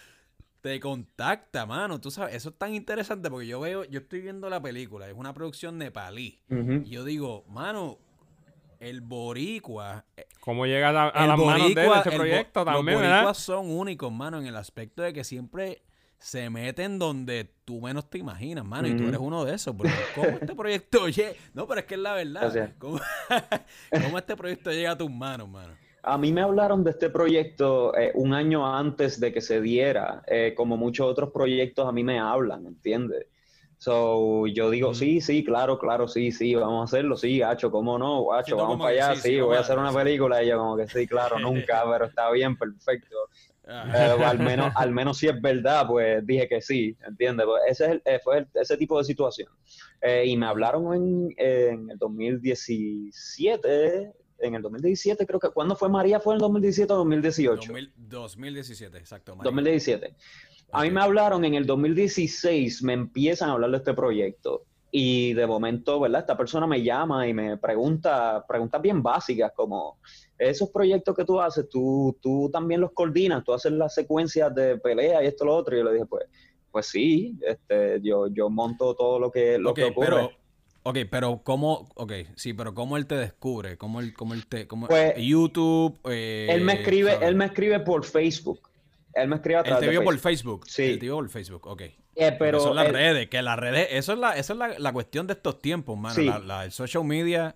te contacta, mano? Tú sabes, eso es tan interesante porque yo veo, yo estoy viendo la película, es una producción nepalí. Y yo digo, mano, el boricua. Eh, ¿Cómo llega a, a las manos de ese proyecto también, Los boricuas son únicos, mano, en el aspecto de que siempre se meten donde tú menos te imaginas, mano, y tú eres uno de esos. Pero ¿Cómo este proyecto [laughs] oye? No, pero es que es la verdad. [laughs] ¿Cómo, este proyecto llega a tus manos, mano? A mí me hablaron de este proyecto eh, un año antes de que se diera, eh, como muchos otros proyectos a mí me hablan, ¿entiendes? So, yo digo, sí, sí, claro, claro, sí, sí, vamos a hacerlo, sí, hacho, cómo no, guacho, vamos para allá, sí, voy a hacer una película. Y yo como que sí, claro, [laughs] nunca, pero está bien, perfecto. Eh, al menos, al menos si es verdad, pues dije que sí, ¿entiendes? Pues ese eh, fue ese tipo de situación. Eh, y me hablaron en, en, el 2017, en el 2017 creo que, ¿cuándo fue María? ¿Fue en el 2017 o 2018? 2017, exacto. 2017. A mí me hablaron en el 2016, me empiezan a hablar de este proyecto. Y de momento, ¿verdad? Esta persona me llama y me pregunta preguntas bien básicas como esos proyectos que tú haces, tú, tú también los coordinas, tú haces las secuencias de pelea y esto lo otro. Y yo le dije, pues, pues sí, este, yo, yo monto todo lo que, lo que ocurre. Pero, ok, pero ¿cómo? Ok, sí, pero ¿cómo él te descubre? ¿Cómo él, cómo él te...? Cómo, pues, YouTube... Eh, él me escribe, él me escribe por Facebook. Él me escribe a través Él te vio por Facebook. Sí. Él te vio por Facebook, ok. Eh, pero son las redes, que las redes, eso es la, eso es la, la cuestión de estos tiempos, mano. La, la, el social media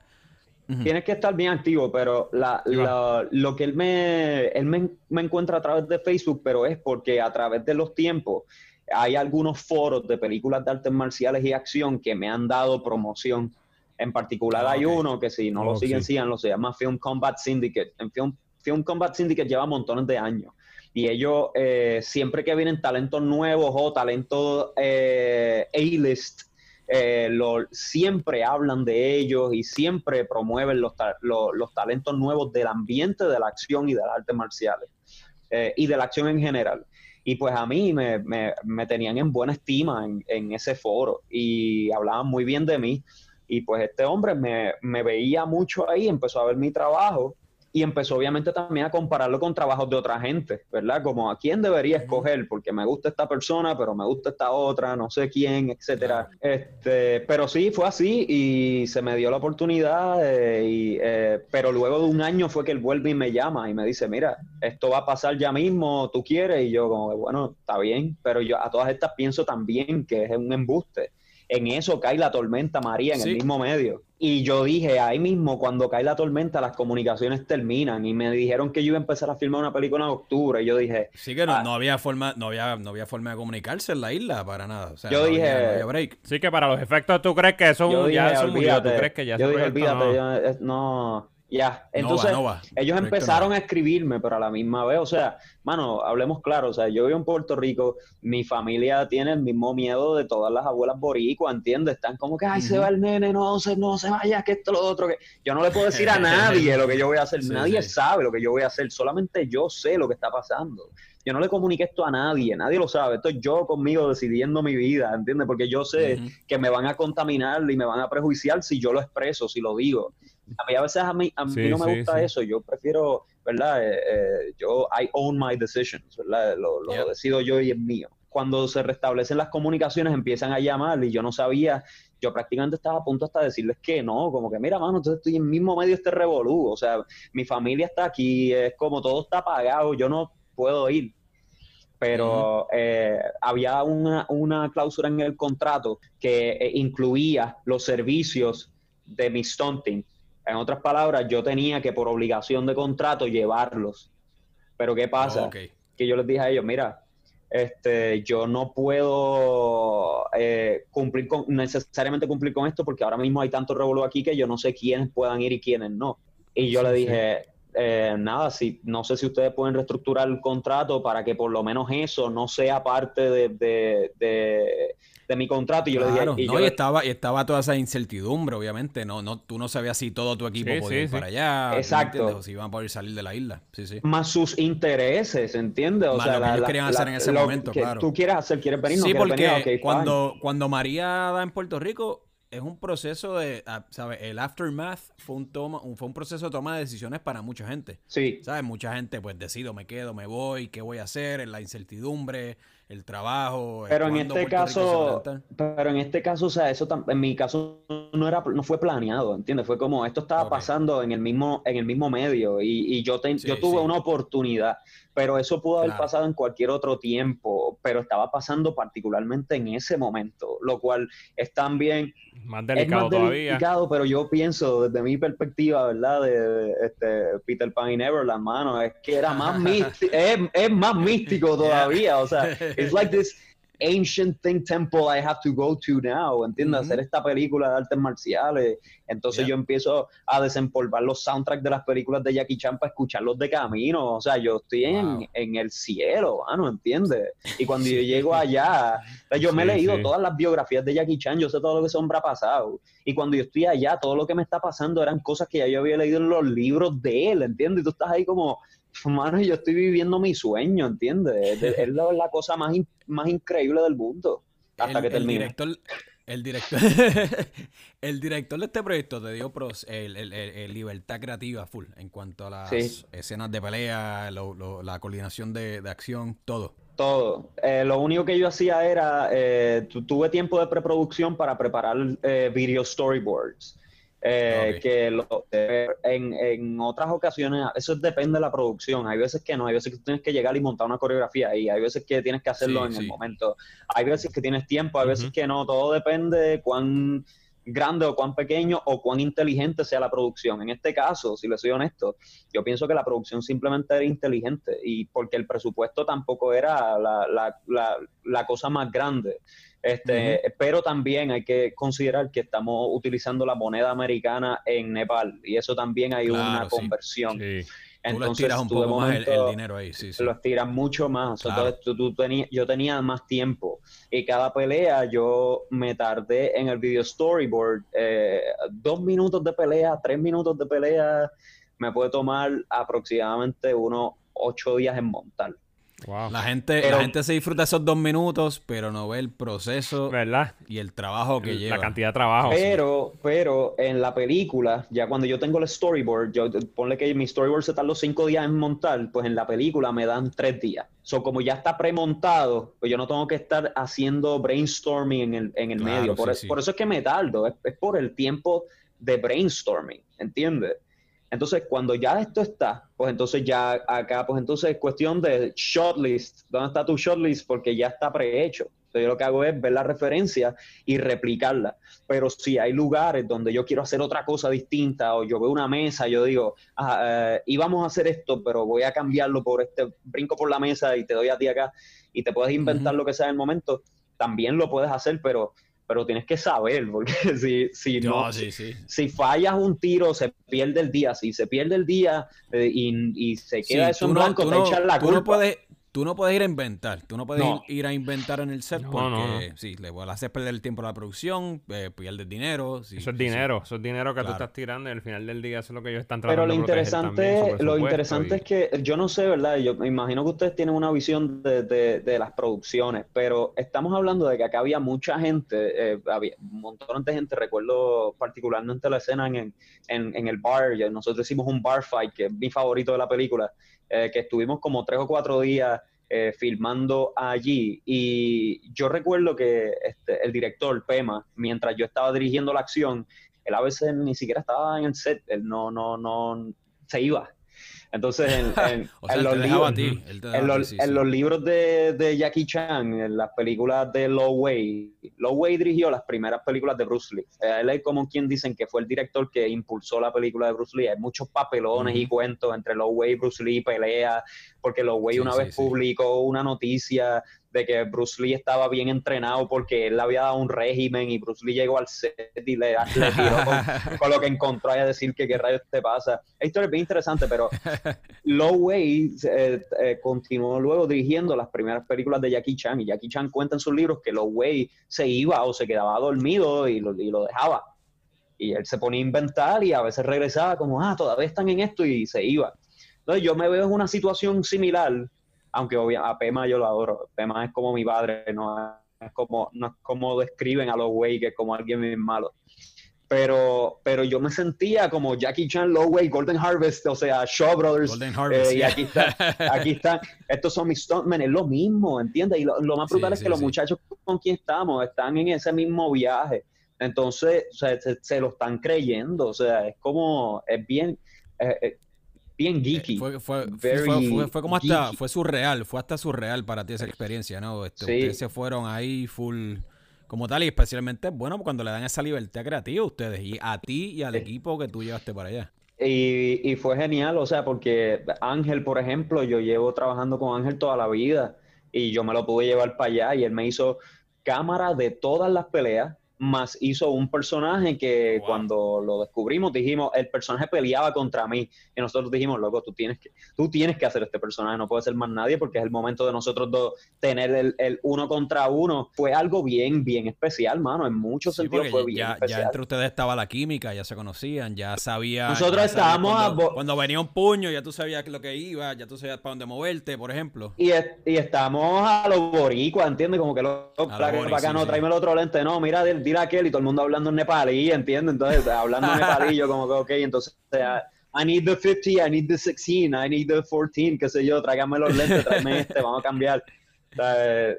Tienes que estar bien activo, pero lo que él, me, él me, encuentra a través de Facebook, pero es porque a través de los tiempos hay algunos foros de películas de artes marciales y acción que me han dado promoción. En particular ah, hay uno que si no lo siguen, sí. lo se llama Film Combat Syndicate. En Film, Film Combat Syndicate lleva montones de años. Y ellos, eh, siempre que vienen talentos nuevos o talentos eh, A-list, eh, lo, siempre hablan de ellos y siempre promueven los, los, talentos nuevos del ambiente de la acción y de las artes marciales eh, y de la acción en general. Y pues a mí me, me, tenían en buena estima en, en, ese foro y hablaban muy bien de mí. Y pues este hombre me, me veía mucho ahí, empezó a ver mi trabajo y empezó obviamente también a compararlo con trabajos de otra gente, ¿verdad? Como a quién debería escoger, porque me gusta esta persona, pero me gusta esta otra, no sé quién, etcétera. Este, pero sí, fue así y se me dio la oportunidad, eh, y, eh, pero luego de un año fue que él vuelve y me llama y me dice, mira, esto va a pasar ya mismo, tú quieres, y yo como, bueno, está bien, pero yo a todas estas pienso también que es un embuste en eso cae la tormenta María en el mismo medio. Y yo dije, ahí mismo, cuando cae la tormenta, las comunicaciones terminan. Y me dijeron que yo iba a empezar a filmar una película en octubre. Y yo dije. Sí, que no, ah, había forma, no había, no había forma de comunicarse en la isla para nada. yo dije. break. Sí, que para los efectos tú crees que eso ya eso murió. ¿Tú crees que ya Yo dije, olvídate, no ya, entonces ellos empezaron a escribirme, pero a la misma vez, o sea, mano, hablemos claro, o sea, yo vivo en Puerto Rico, mi familia tiene el mismo miedo de todas las abuelas boricuas, ¿entiendes? Están como que, ay, se va el nene, no se, no se vaya, que esto, lo otro, que yo no le puedo decir a [laughs] nadie lo que yo voy a hacer, nadie sabe lo que yo voy a hacer, solamente yo sé lo que está pasando. Yo no le comuniqué esto a nadie, nadie lo sabe, esto es yo conmigo decidiendo mi vida, ¿entiendes? Porque yo sé que me van a contaminar y me van a prejuiciar si yo lo expreso, si lo digo. A mí a veces a mí, a mí no me gusta eso, yo prefiero, ¿verdad? Eh, eh, yo, I own my decisions, ¿verdad? Lo, decido yo y es mío. Cuando se restablecen las comunicaciones empiezan a llamar y yo no sabía, yo prácticamente estaba a punto hasta decirles que no, como que mira, mano, entonces estoy en el mismo medio este revolú, o sea, mi familia está aquí, es como todo está pagado, yo no puedo ir pero eh, había una, una, cláusula en el contrato que incluía los servicios de mi stunting. En otras palabras, yo tenía que por obligación de contrato llevarlos. Pero ¿qué pasa? Que yo les dije a ellos, mira, este, yo no puedo eh, cumplir con, necesariamente cumplir con esto porque ahora mismo hay tanto revuelo aquí que yo no sé quiénes puedan ir y quiénes no. Y yo le dije, eh, nada, si, no sé si ustedes pueden reestructurar el contrato para que por lo menos eso no sea parte de, de mi contrato. Y yo le dije. Y, no, y estaba, y estaba toda esa incertidumbre, obviamente. No, no, tú no sabías si todo tu equipo podía ir para allá. Exacto. O si iban a poder salir de la isla. Sí, sí. Más sus intereses, ¿entiendes? O sea, lo que ellos querían hacer en ese momento, que claro. Tú quieres hacer, quieres venir, sí, porque cuando, cuando María da en Puerto Rico, es un proceso de, ¿sabes? El aftermath fue un, toma, fue un proceso de toma de decisiones para mucha gente. Sí. ¿Sabes? Mucha gente, pues decido, me quedo, me voy, qué voy a hacer, la incertidumbre, el trabajo. Pero en este caso, pero en este caso, o sea, eso en mi caso no era, no fue planeado, ¿entiendes? Fue como esto estaba pasando en el mismo, en el mismo medio y, y yo, yo tuve una oportunidad, pero eso pudo haber pasado en cualquier otro tiempo, pero estaba pasando particularmente en ese momento, lo cual es también más delicado es más delicado, pero yo pienso desde mi perspectiva, ¿verdad? De, este, Peter Pan y Neverland, mano, es que era más [laughs] místico, es, es, más místico todavía, o sea, [laughs] it's like this ancient thing temple I have to go to now, ¿entiendes? Hacer esta película de artes marciales. Entonces yo empiezo a desempolvar los soundtracks de las películas de Jackie Chan para escucharlos de camino. O sea, yo estoy en, en, el cielo, ¿no ¿entiendes? Y cuando yo llego allá, yo me he leído todas las biografías de Jackie Chan, yo sé todo lo que ese hombre ha pasado. Y cuando yo estoy allá, todo lo que me está pasando eran cosas que ya yo había leído en los libros de él, ¿entiendes? Y tú estás ahí como [laughs] Mano, yo estoy viviendo mi sueño, ¿entiendes? Es, la, cosa más, más increíble del mundo. Hasta que termine. El director, el director, [laughs] el director de este proyecto te dio pros, el, libertad creativa full en cuanto a las escenas de pelea, la coordinación de, acción, todo. Todo. Eh, lo único que yo hacía era, eh, tuve tiempo de preproducción para preparar eh, video storyboards. Eh, que lo, en, en, otras ocasiones, eso depende de la producción. Hay veces que no, hay veces que tienes que llegar y montar una coreografía y hay veces que tienes que hacerlo en el momento. Hay veces que tienes tiempo, hay veces que no. Todo depende de cuán grande o cuán pequeño o cuán inteligente sea la producción. En este caso, si le soy honesto, yo pienso que la producción simplemente era inteligente y porque el presupuesto tampoco era la, la, la, la cosa más grande. Este, Pero también hay que considerar que estamos utilizando la moneda americana en Nepal y eso también hay una conversión. Entonces, tú un poco más el, dinero ahí, sí, Lo estiras mucho más. Entonces, tú, yo tenía más tiempo. Y cada pelea yo me tardé en el video storyboard. Eh, dos minutos de pelea, tres minutos de pelea, me puede tomar aproximadamente unos ocho días en montar. La gente, la gente se disfruta esos dos minutos, pero no ve el proceso ¿verdad? y el trabajo que lleva. La cantidad de trabajo. Pero, pero en la película, ya cuando yo tengo el storyboard, yo ponle que mi storyboard se tarda cinco días en montar, pues en la película me dan tres días. So, como ya está premontado, pues yo no tengo que estar haciendo brainstorming en el, en el medio. Por, por, eso es que me tardo, es, es por el tiempo de brainstorming, ¿entiendes? Entonces, cuando ya esto está, pues entonces ya acá, pues entonces es cuestión de shortlist. ¿Dónde está tu shortlist? Porque ya está prehecho. Entonces, yo lo que hago es ver la referencia y replicarla. Pero si hay lugares donde yo quiero hacer otra cosa distinta o yo veo una mesa, yo digo, ah, eh, íbamos a hacer esto, pero voy a cambiarlo por este, brinco por la mesa y te doy a ti acá y te puedes inventar lo que sea en el momento, también lo puedes hacer, pero pero tienes que saber, porque [laughs] si, si no, si fallas un tiro, se pierde el día. Si se pierde el día eh, y, se queda eso en blanco, te echan la culpa tú no puedes ir a inventar. Tú no puedes Ir, a inventar en el set porque sí, le hacer perder el tiempo a la producción, eh, pierdes dinero. eso es dinero, eso es dinero que tú estás tirando y al final del día eso es lo que ellos están tratando Pero lo interesante, lo interesante es que yo no sé, ¿verdad? Yo me imagino que ustedes tienen una visión de, de, las producciones, pero estamos hablando de que acá había mucha gente, eh, había un montón de gente, recuerdo particularmente la escena en, en, en el bar, nosotros hicimos un bar fight, que es mi favorito de la película, eh, que estuvimos como tres o cuatro días eh, filmando allí. Y yo recuerdo que este, el director, Pema, mientras yo estaba dirigiendo la acción, él a veces ni siquiera estaba en el set, él no, no, no se iba. Entonces, en, [laughs] los, libros, de, Jackie Chan, en las películas de Lo Wei, Lo Wei dirigió las primeras películas de Bruce Lee. Él es como quien dicen que fue el director que impulsó la película de Bruce Lee. Hay muchos papelones y cuentos entre Lo Wei y Bruce Lee, pelea, porque Lo Wei una vez publicó una noticia de que Bruce Lee estaba bien entrenado porque él le había dado un régimen y Bruce Lee llegó al set y le, tiró [laughs] con, lo que encontró a decir que qué rayos te pasa. Historia es bien interesante, pero Low Way eh, eh, continuó luego dirigiendo las primeras películas de Jackie Chan y Jackie Chan cuenta en sus libros que Low Way se iba o se quedaba dormido y lo, y lo dejaba. Y él se ponía a inventar y a veces regresaba como, ah, todavía están en esto y se iba. Entonces yo me veo en una situación similar aunque a Pema yo lo adoro. Pema es como mi padre, no es como, no es como describen a los Way, que es como alguien bien malo. Pero, pero yo me sentía como Jackie Chan, Way, Golden Harvest, o sea, Shaw Brothers. Golden Harvest, eh, Y aquí está, aquí están, estos son mis stuntmen, es lo mismo, ¿entiendes? Y lo, más brutal es que los muchachos con quien estamos están en ese mismo viaje. Entonces, o sea, se, lo están creyendo, o sea, es como, es bien, eh, eh, bien geeky. Fue, fue, fue, como hasta, fue surreal, fue hasta surreal para ti esa experiencia, ¿no? Este, Ustedes se fueron ahí full como tal y especialmente, bueno, cuando le dan esa libertad creativa a ustedes y a ti y al equipo que tú llevaste para allá. Y, y fue genial, o sea, porque Ángel, por ejemplo, yo llevo trabajando con Ángel toda la vida y yo me lo pude llevar para allá y él me hizo cámara de todas las peleas más hizo un personaje que cuando lo descubrimos dijimos, el personaje peleaba contra mí. Y nosotros dijimos, loco, tú tienes que, tú tienes que hacer este personaje, no puede ser más nadie porque es el momento de nosotros dos tener el, uno contra uno. Fue algo bien, bien especial, mano. En muchos sentidos fue bien ya, especial. Ya entre ustedes estaba la química, ya se conocían, ya sabían. Nosotros estábamos cuando, cuando, venía un puño, ya tú sabías lo que iba, ya tú sabías para dónde moverte, por ejemplo. Y, y estamos a los boricuas, ¿entiendes? Como que lo, para acá, no, tráeme el otro lente, no, mira, a aquel y todo el mundo hablando en nepalí, ¿entiendes? Entonces, hablando en [laughs] nepalí, yo como que, ok, entonces, I need the 50, I need the 16, I need the 14, qué sé yo, tráigame los lentes, tráigame este, vamos a cambiar.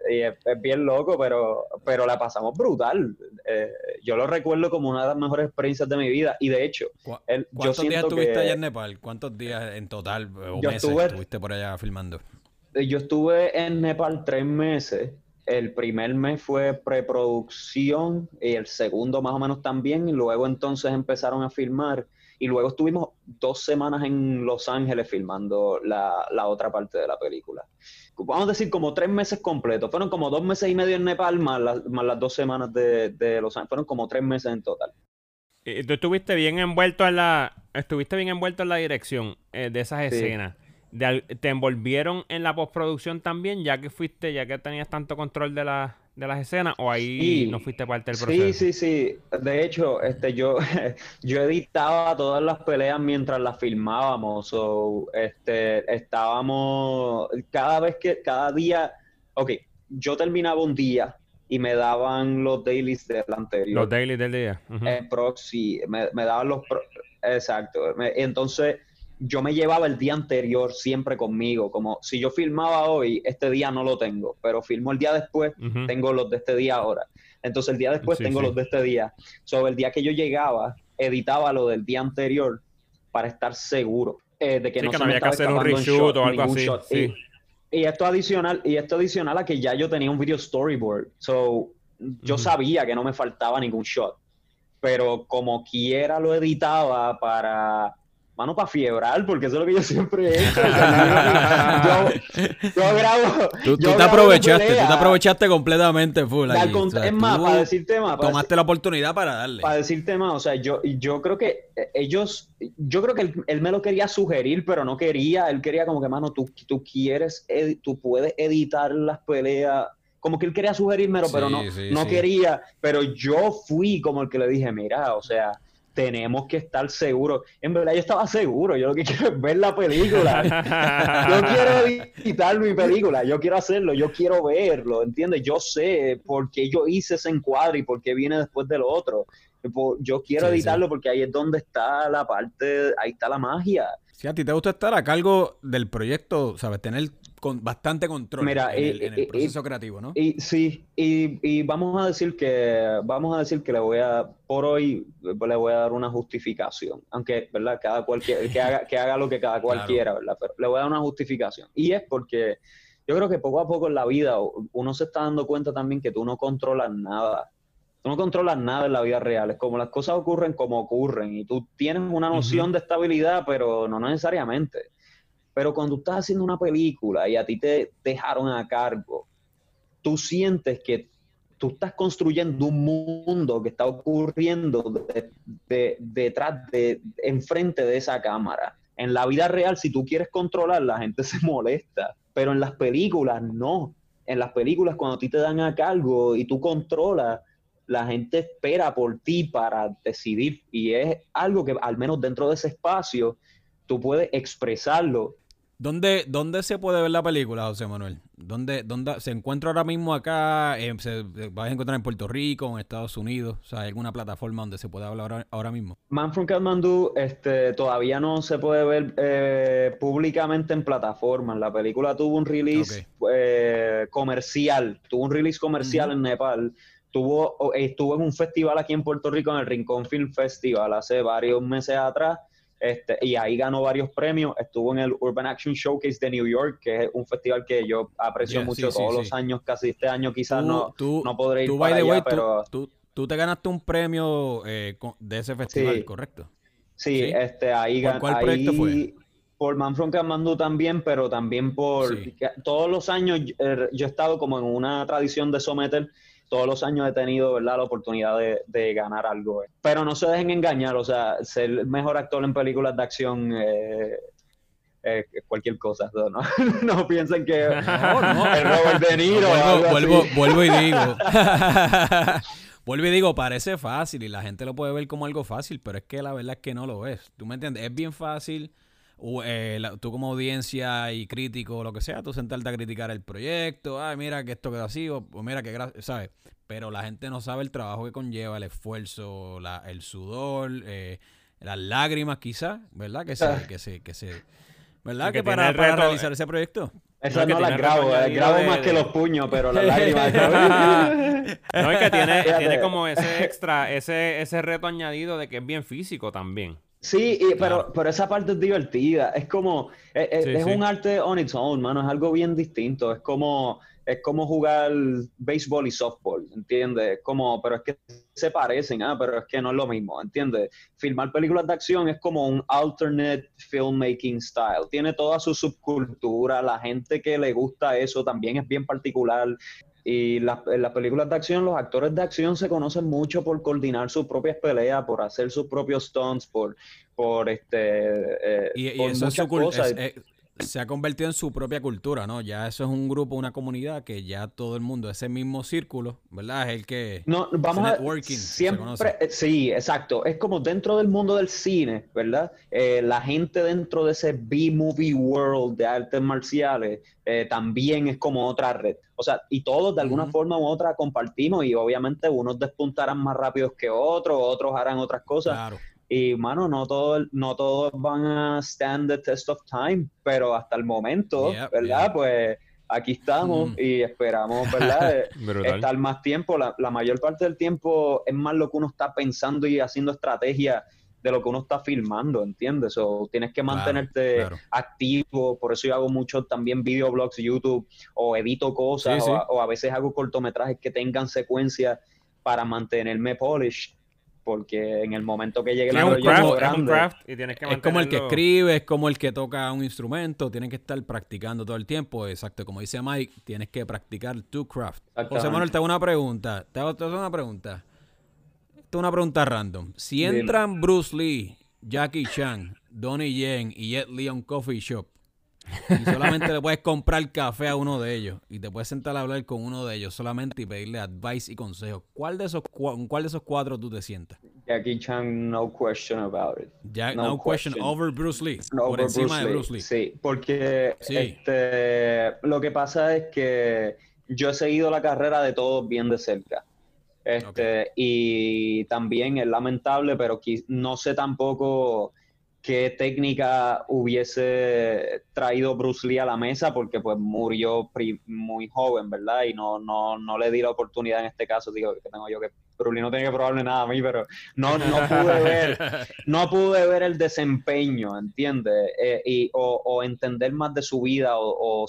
y es, bien loco, pero, pero la pasamos brutal. Eh, yo lo recuerdo como una de las mejores experiencias de mi vida. Y de hecho, ¿cuántos días estuviste allá en Nepal? ¿Cuántos días en total o meses estuviste por allá filmando? Yo estuve en Nepal tres meses el primer mes fue preproducción y el segundo más o menos también, y luego entonces empezaron a filmar y luego estuvimos dos semanas en Los Ángeles filmando la, otra parte de la película. Vamos a decir como tres meses completos, fueron como dos meses y medio en Nepal más, las dos semanas de, Los Ángeles, fueron como tres meses en total. ¿Y tú estuviste bien envuelto en la, estuviste bien envuelto en la dirección eh, de esas escenas? ¿Te envolvieron en la postproducción también, ya que fuiste, ya que tenías tanto control de, la, de las escenas, o ahí no fuiste parte del proceso? Sí, sí, sí. De hecho, este, yo, [laughs] yo editaba todas las peleas mientras las filmábamos. O este, estábamos, cada vez que, cada día, ok, yo terminaba un día y me daban los dailies del anterior. Los dailies del día. Uh proxy, me, me daban los... exacto. entonces yo me llevaba el día anterior siempre conmigo, como si yo filmaba hoy, este día no lo tengo, pero filmo el día después, tengo los de este día ahora. Entonces el día después tengo los de este día. Sobre el día que yo llegaba, editaba lo del día anterior para estar seguro eh, de que no, había que hacer un reshoot o algo así. Y, esto adicional, y esto adicional a que ya yo tenía un video storyboard. So, yo sabía que no me faltaba ningún shot. Pero como quiera lo editaba para mano, para fiebrar, porque eso es lo que yo siempre he hecho. yo, grabo. Tú, te aprovechaste, tú te aprovechaste completamente, full. es más, para decirte más. tomaste la oportunidad para darle. Para decirte más, o sea, yo, yo creo que ellos, yo creo que él, me lo quería sugerir, pero no quería. Él quería como que, mano, tú, tú quieres, tú puedes editar las peleas como que él quería sugerírmelo, pero no, no quería. Pero yo fui como el que le dije, mira, o sea, tenemos que estar seguros. En verdad yo estaba seguro, yo lo que [laughs] quiero es ver la película. [laughs] yo quiero editar mi película, yo quiero hacerlo, yo quiero verlo, ¿entiendes? Yo sé por qué yo hice ese encuadre y por qué viene después del otro. Yo quiero editarlo porque ahí es donde está la parte, ahí está la magia. Si a ti te gusta estar a cargo del proyecto, ¿sabes? Tener con bastante control en, el, proceso creativo, ¿no? Y sí, y, vamos a decir que vamos a decir que le voy a por hoy le voy a dar una justificación, aunque verdad cada cual que, haga que haga lo que cada cual quiera, verdad, pero le voy a dar una justificación y es porque yo creo que poco a poco en la vida uno se está dando cuenta también que tú no controlas nada. Tú no controlas nada en la vida real. Es como las cosas ocurren como ocurren. Y tú tienes una noción de estabilidad, pero no necesariamente. Pero cuando estás haciendo una película y a ti te dejaron a cargo, tú sientes que tú estás construyendo un mundo que está ocurriendo detrás de, enfrente de esa cámara. En la vida real, si tú quieres controlar, la gente [laughs] se molesta, pero en las películas no. En las películas, cuando a ti te dan a cargo y tú controlas, la gente espera por ti para decidir y es algo que al menos dentro de ese espacio tú puedes expresarlo ¿Dónde, ¿Dónde se puede ver la película, José Manuel? ¿Dónde, dónde se encuentra ahora mismo acá? Eh, ¿Se vas a encontrar en Puerto Rico, en Estados Unidos? O sea, ¿hay alguna plataforma donde se pueda hablar ahora, mismo? Man from Kathmandu este, todavía no se puede ver eh, públicamente en plataformas. La película tuvo un release eh, comercial, tuvo un release comercial en Nepal. Tuvo, estuvo en un festival aquí en Puerto Rico, en el Rincón Film Festival, hace varios meses atrás este, y ahí ganó varios premios. Estuvo en el Urban Action Showcase de New York, que es un festival que yo aprecio mucho todos los años, casi este año quizás no, no podré ir para allá, pero... Tú, te ganaste un premio eh, de ese festival, ¿correcto? Sí, este, ahí ¿Por cuál proyecto fue? Por Man from Kathmandu también, pero también por... Todos los años eh, yo he estado como en una tradición de someter todos los años he tenido ¿verdad? la oportunidad de, ganar algo. Pero no se dejen engañar, o sea, ser el mejor actor en películas de acción eh, es cualquier cosa, ¿no? [laughs] no piensen que [laughs] no, no. el Robert De Niro. vuelvo, vuelvo, y digo. [laughs] vuelvo y digo, parece fácil y la gente lo puede ver como algo fácil, pero es que la verdad es que no lo es. ¿Tú me entiendes? Es bien fácil. Eh, tú como audiencia y crítico o lo que sea, tú sentarte a criticar el proyecto, ay, mira que esto quedó así, o, mira que, ¿sabes? pero la gente no sabe el trabajo que conlleva, el esfuerzo, la, el sudor, eh, las lágrimas quizás, ¿verdad? Que se, ah. que se, que se, ¿verdad? Que, para, realizar ese proyecto. Eso no, las grabo, eh, grabo más que los puños, pero las [laughs] lágrimas. [laughs] no, es que tiene, tiene como ese extra, ese, ese reto añadido de que es bien físico también. Sí, pero, pero esa parte es divertida. Es como, es, es un arte on its own, mano. Es algo bien distinto. Es como, es como jugar béisbol y softball, ¿entiendes? Como, pero es que se parecen, ah, pero es que no es lo mismo, ¿entiendes? Filmar películas de acción es como un alternate filmmaking style, tiene toda su subcultura, la gente que le gusta eso también es bien particular. Y en las películas de acción, los actores de acción se conocen mucho por coordinar sus propias peleas, por hacer sus propios stunts, por, por este. Eh, y, eso es su cosas se ha convertido en su propia cultura, ¿no? Ya eso es un grupo, una comunidad que ya todo el mundo, ese mismo círculo, ¿verdad? Es el que... No, vamos a... Siempre, eh, sí, exacto. Es como dentro del mundo del cine, ¿verdad? Eh, la gente dentro de ese B-movie world de artes marciales eh, también es como otra red. O sea, y todos de alguna forma u otra compartimos y obviamente unos despuntarán más rápidos que otros, otros harán otras cosas. Claro. Y, mano, no, todo, no todos van a stand the test of time, pero hasta el momento, ¿verdad? Pues aquí estamos mm. y esperamos, ¿verdad? [laughs] Eh, estar más tiempo. La, mayor parte del tiempo es más lo que uno está pensando y haciendo estrategia de lo que uno está filmando, ¿entiendes? O tienes que mantenerte activo, por eso yo hago mucho también videoblogs, YouTube, o edito cosas, O, o, a veces hago cortometrajes que tengan secuencias para mantenerme polished porque en el momento que llegue el es craft, y tienes que Es como el que escribe, es como el que toca un instrumento, tienes que estar practicando todo el tiempo, exacto, como dice Mike, tienes que practicar tu craft. José Manuel, te hago una pregunta, te hago, una pregunta. Esto es una pregunta random. Si entran Bruce Lee, Jackie Chan, Donnie Yen y Jet Li a un coffee shop, y solamente le puedes comprar café a uno de ellos y te puedes sentar a hablar con uno de ellos solamente y pedirle advice y consejos. ¿Cuál de esos cuál de esos cuatro tú te sientas? Jackie Chan, no question about it. no, question. over Bruce Lee. por encima de Bruce Lee. Sí, porque Este, lo que pasa es que yo he seguido la carrera de todos bien de cerca. Este, Y también es lamentable, pero no sé tampoco qué técnica hubiese traído Bruce Lee a la mesa, porque pues murió muy joven, ¿verdad? Y no, no, no le di la oportunidad en este caso, digo que tengo yo que Bruce Lee no tiene que probarle nada a mí, pero no, no pude ver, no pude ver el desempeño, ¿entiendes? Eh, y, o, entender más de su vida, o,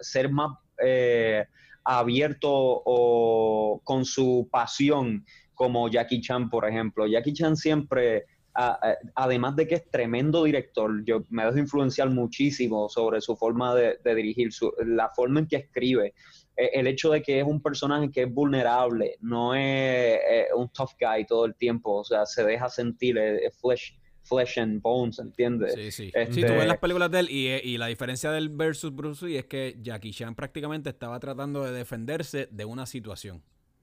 ser más eh, abierto o con su pasión como Jackie Chan, por ejemplo. Jackie Chan siempre además de que es tremendo director, yo me dejo influenciar muchísimo sobre su forma de, dirigir, la forma en que escribe, e, el hecho de que es un personaje que es vulnerable, no es eh, un tough guy todo el tiempo, o sea, se deja sentir, es, flesh, flesh and bones, ¿entiendes? Sí, sí. Este sí, tú ves las películas de él y, y, la diferencia del versus Bruce Lee es que Jackie Chan prácticamente estaba tratando de defenderse de una situación.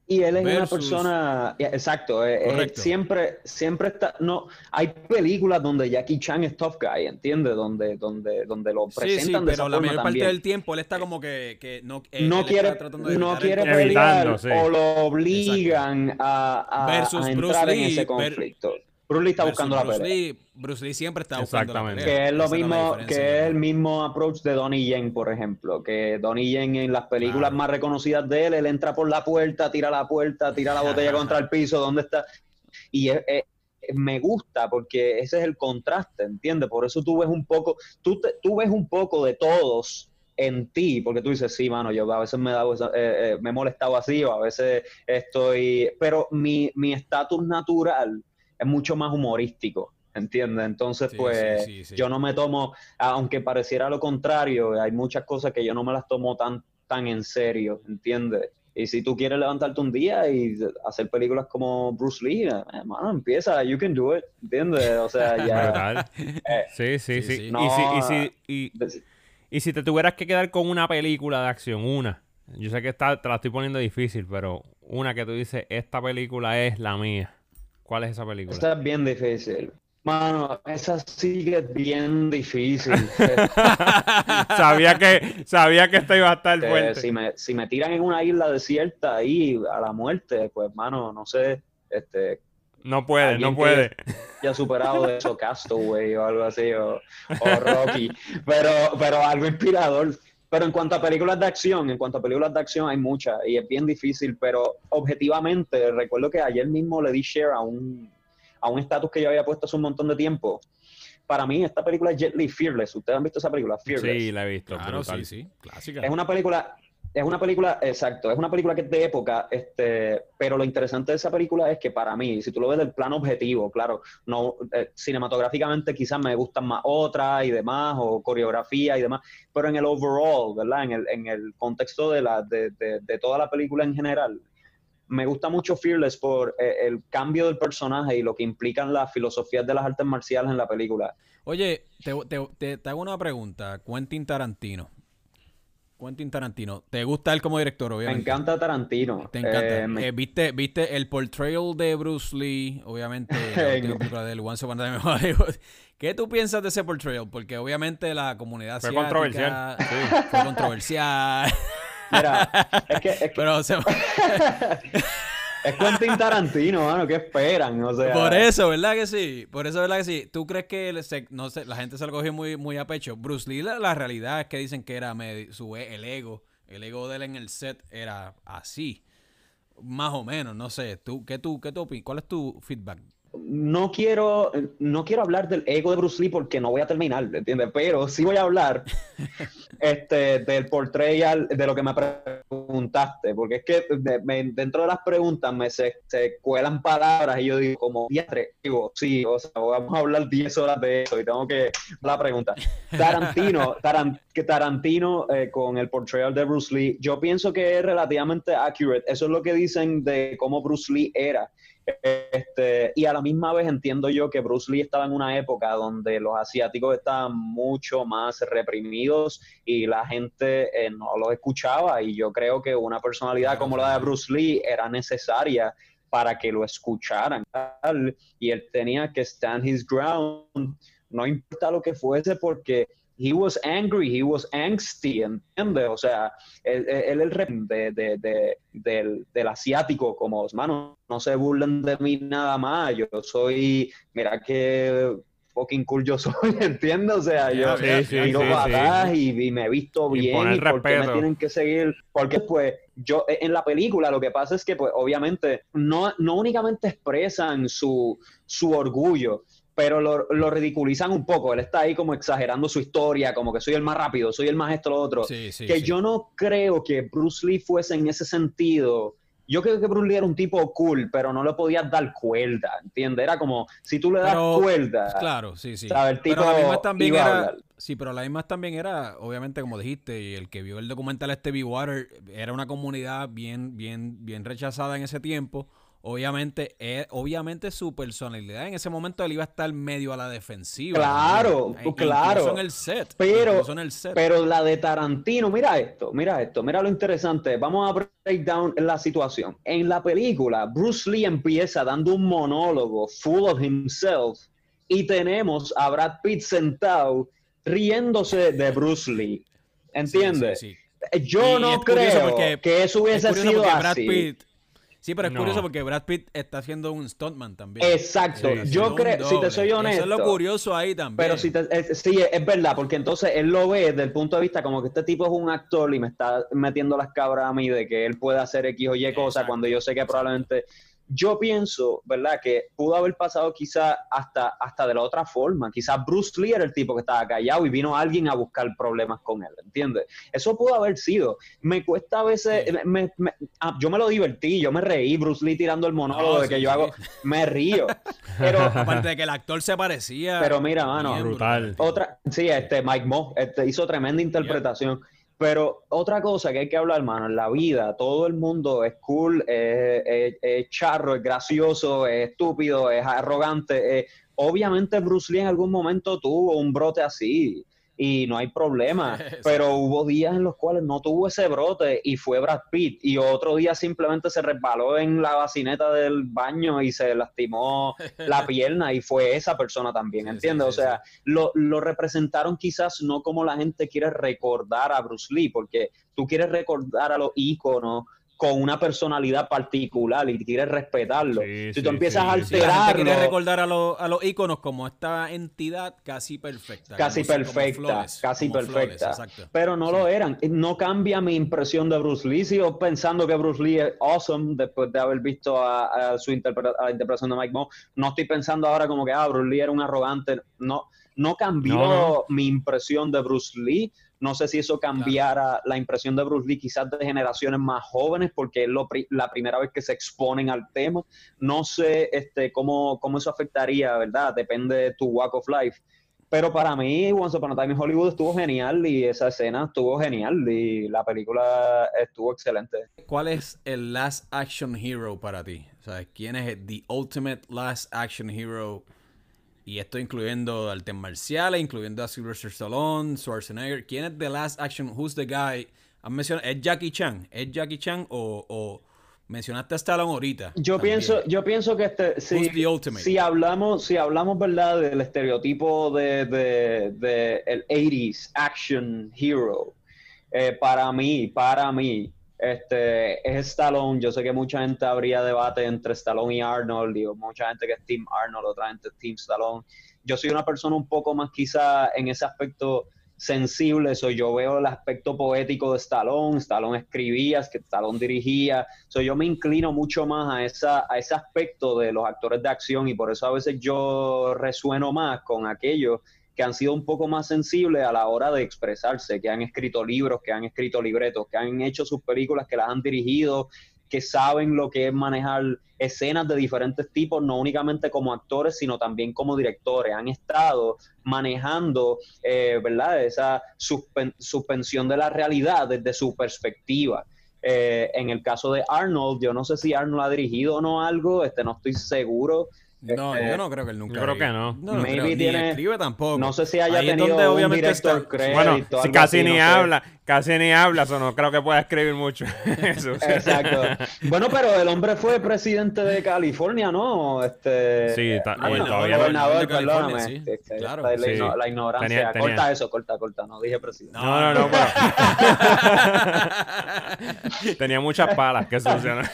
Y él es una persona, exacto, eh, siempre, siempre está, no, hay películas donde Jackie Chan es tough guy, ¿entiendes? Donde, donde, donde lo presentan sí, pero la mayor parte del tiempo él está como que, que no, no quiere, no quiere pelear o lo obligan a, a, entrar en ese conflicto. Bruce Lee está buscando la pelea. Bruce Lee siempre está buscando la pelea. Que es lo mismo, que es el mismo approach de Donnie Yen, por ejemplo. Que Donnie Yen en las películas más reconocidas de él, él entra por la puerta, tira la puerta, tira la botella contra el piso, ¿dónde está? Y me gusta porque ese es el contraste, ¿entiendes? Por eso tú ves un poco, tú, tú ves un poco de todos en ti, porque tú dices, sí, mano, yo a veces me, he eh, eh, me he molestado así, o a veces estoy, pero mi estatus natural es mucho más humorístico, ¿entiendes? Entonces, pues yo no me tomo, aunque pareciera lo contrario, hay muchas cosas que yo no me las tomo tan, tan en serio, ¿entiendes? Y si tú quieres levantarte un día y hacer películas como Bruce Lee, hermano, empieza, you can do it, ¿entiendes? O sea, [laughs] ya. Eh, sí, sí, sí. y, si, te tuvieras que quedar con una película de acción, una, yo sé que está, te la estoy poniendo difícil, pero una que tú dices, esta película es la mía. ¿Cuál es esa película? Esta es bien difícil. Mano, esa es bien difícil. [laughs] [laughs] sabía que sabía que esto iba a estar fuerte. Si me, si me tiran en una isla desierta ahí a la muerte, pues mano, no sé, este no puede, no puede. Ya superado de eso [laughs] Castaway o algo así o, o Rocky, pero pero algo inspirador. Pero en cuanto a películas de acción, en cuanto a películas de acción hay muchas y es bien difícil, pero objetivamente recuerdo que ayer mismo le di share a un a un estatus que yo había puesto hace un montón de tiempo. Para mí esta película es Jet Li Fearless. ¿Ustedes han visto esa película? Fearless. Sí, la he visto. Claro, sí, sí. Clásica. Es una película es una película, exacto, es una película que es de época, este, pero lo interesante de esa película es que para mí, si tú lo ves del plano objetivo, claro, no eh, cinematográficamente quizás me gustan más otras y demás, o coreografía y demás, pero en el overall, ¿verdad? En el, en el contexto de, la, de, de, toda la película en general, me gusta mucho Fearless por eh, el cambio del personaje y lo que implican las filosofías de las artes marciales en la película. Oye, te, te hago una pregunta, Quentin Tarantino. Quentin Tarantino. ¿Te gusta él como director, obviamente? Me encanta Tarantino. Te encanta. Eh, eh, ¿viste, ¿Viste el portrayal de Bruce Lee? Obviamente, [laughs] la del Once Upon a Time [laughs] ¿Qué tú piensas de ese portrayal? Porque obviamente la comunidad fue controversial. Sí. Fue controversial. Mira, es que... Es [laughs] que... Pero se... Es Quentin Tarantino, mano, ¿qué esperan? O sea... Por eso, ¿verdad que sí? Por eso, ¿verdad que sí? ¿Tú crees que la gente se lo cogió muy, muy a pecho? Bruce Lee, la, realidad es que dicen que era su, el ego, el ego de él en el set era así. Más o menos, no sé. ¿Tú, qué, tú, qué tú opinas? ¿Cuál es tu feedback? No quiero, no quiero hablar del ego de Bruce Lee porque no voy a terminar, ¿entiendes? Pero sí voy a hablar [laughs] este, del portrayal de lo que me preguntaste, porque es que dentro de las preguntas me se, cuelan palabras y yo digo como, digo, sí, o sea, vamos a hablar 10 horas de eso y tengo que la pregunta. Tarantino, [laughs] que Tarantino eh, con el portrayal de Bruce Lee, yo pienso que es relativamente accurate. Eso es lo que dicen de cómo Bruce Lee era. Este, y a la misma vez entiendo yo que Bruce Lee estaba en una época donde los asiáticos estaban mucho más reprimidos y la gente eh, no los escuchaba y yo creo que una personalidad como la de Bruce Lee era necesaria para que lo escucharan. Y él tenía que stand his ground no importa lo que fuese porque he was angry, he was angsty, ¿entiendes? O sea, él, es el rey de, del, asiático, como, hermano, no se burlen de mí nada más, yo soy, mira qué fucking cool yo [laughs] soy, ¿entiendes? O sea, yo sí, sí, y, me he visto bien y, porque me tienen que seguir, porque pues yo en la película lo que pasa es que pues obviamente no, no únicamente expresan su, su orgullo, pero lo, ridiculizan un poco. Él está ahí como exagerando su historia, como que soy el más rápido, soy el más esto, lo otro. que yo no creo que Bruce Lee fuese en ese sentido. Yo creo que Bruce Lee era un tipo cool, pero no le podías dar cuerda, ¿entiendes? Era como, si tú le das cuerda. Claro, sí, sí. pero la misma también era. Sí, pero la misma también era, obviamente, como dijiste, y el que vio el documental este Water, era una comunidad bien, bien, bien rechazada en ese tiempo obviamente, eh, obviamente su personalidad en ese momento él iba a estar medio a la defensiva. Claro, eh, claro. en el set. Pero, pero la de Tarantino, mira esto, mira esto, mira lo interesante. Vamos a break down la situación. En la película, Bruce Lee empieza dando un monólogo full of himself y tenemos a Brad Pitt sentado riéndose de Bruce Lee. ¿Entiendes? Yo no creo que eso hubiese sido así. Sí, pero es curioso porque Brad Pitt está haciendo un stuntman también. Exacto. Yo creo, si te soy honesto. Eso es lo curioso ahí también. Pero si te, sí, es verdad, porque entonces él lo ve desde el punto de vista como que este tipo es un actor y me está metiendo las cabras a mí de que él puede hacer X o Y cosas cuando yo sé que probablemente yo pienso, ¿verdad?, que pudo haber pasado quizá hasta, hasta de la otra forma. Quizás Bruce Lee era el tipo que estaba callado y vino alguien a buscar problemas con él, ¿entiendes? Eso pudo haber sido. Me cuesta a veces, ah, yo me lo divertí, yo me reí, Bruce Lee tirando el monólogo de que yo hago, [laughs] me río. Pero, [laughs] Aparte de que el actor se parecía. Pero mira, mano, brutal. Otra, sí, este Mike Moss este, hizo tremenda interpretación. Pero otra cosa que hay que hablar, hermano, en la vida todo el mundo es cool, es, charro, es gracioso, es estúpido, es arrogante. obviamente Bruce Lee en algún momento tuvo un brote así y no hay problema. [laughs] Pero hubo días en los cuales no tuvo ese brote y fue Brad Pitt. Y otro día simplemente se resbaló en la bacineta del baño y se lastimó [laughs] la pierna y fue esa persona también, ¿entiendes? o sea, lo, lo representaron quizás no como la gente quiere recordar a Bruce Lee, porque tú quieres recordar a los íconos con una personalidad particular y quieres respetarlo. si tú empiezas a alterarlo... quieres recordar a, a, los íconos como esta entidad casi perfecta. Casi perfecta, casi perfecta. pero no lo eran. No cambia mi impresión de Bruce Lee. Sigo pensando que Bruce Lee es awesome después de haber visto a, su la interpretación de Mike Moore. No estoy pensando ahora como que, ah, Bruce Lee era un arrogante. No, no cambió mi impresión de Bruce Lee no sé si eso cambiara la impresión de Bruce Lee quizás de generaciones más jóvenes, porque es la primera vez que se exponen al tema. No sé este, cómo, cómo eso afectaría, ¿verdad? Depende de tu walk of life. Pero para mí, Once Upon a Time in Hollywood estuvo genial y esa escena estuvo genial y la película estuvo excelente. ¿Cuál es el last action hero para ti? O sea, ¿quién es el the ultimate last action hero y esto incluyendo artes marciales, incluyendo a Sylvester Stallone, Schwarzenegger. ¿Quién es The Last Action? Who's the guy? ¿Han mencionado? ¿Es Jackie Chan? ¿Es Jackie Chan o, mencionaste a Stallone ahorita? Yo pienso, yo pienso que este, si, si hablamos, si hablamos verdad del estereotipo de, de, el 80s action hero, eh, para mí, para mí, este, es Stallone. Yo sé que mucha gente habría debate entre Stallone y Arnold. Digo, mucha gente que es Team Arnold, otra gente es Team Stallone. Yo soy una persona un poco más quizá en ese aspecto sensible. So, yo veo el aspecto poético de Stallone. Stallone escribía, Stallone dirigía. So, yo me inclino mucho más a, esa, a ese aspecto de los actores de acción y por eso a veces yo resueno más con aquellos que han sido un poco más sensibles a la hora de expresarse, que han escrito libros, que han escrito libretos, que han hecho sus películas, que las han dirigido, que saben lo que es manejar escenas de diferentes tipos, no únicamente como actores, sino también como directores. Han estado manejando, eh, ¿verdad?, esa suspensión de la realidad desde su perspectiva. Eh, en el caso de Arnold, yo no sé si Arnold ha dirigido o no algo, este, no estoy seguro, no, este, yo no creo que él nunca. Yo creo que no. no Maybe tiene, escribe tampoco. No sé si haya tenido donde, un director Bueno, si casi ni habla, casi ni habla, o no creo que pueda escribir mucho. [laughs] Exacto. bueno, pero el hombre fue presidente de California, ¿no? Este, sí, está, ah, bueno, todavía gobernador, perdóname. Sí, claro. La, ignorancia. corta eso, corta, corta. No dije presidente. No, no, no. [laughs] tenía muchas palas que solucionar.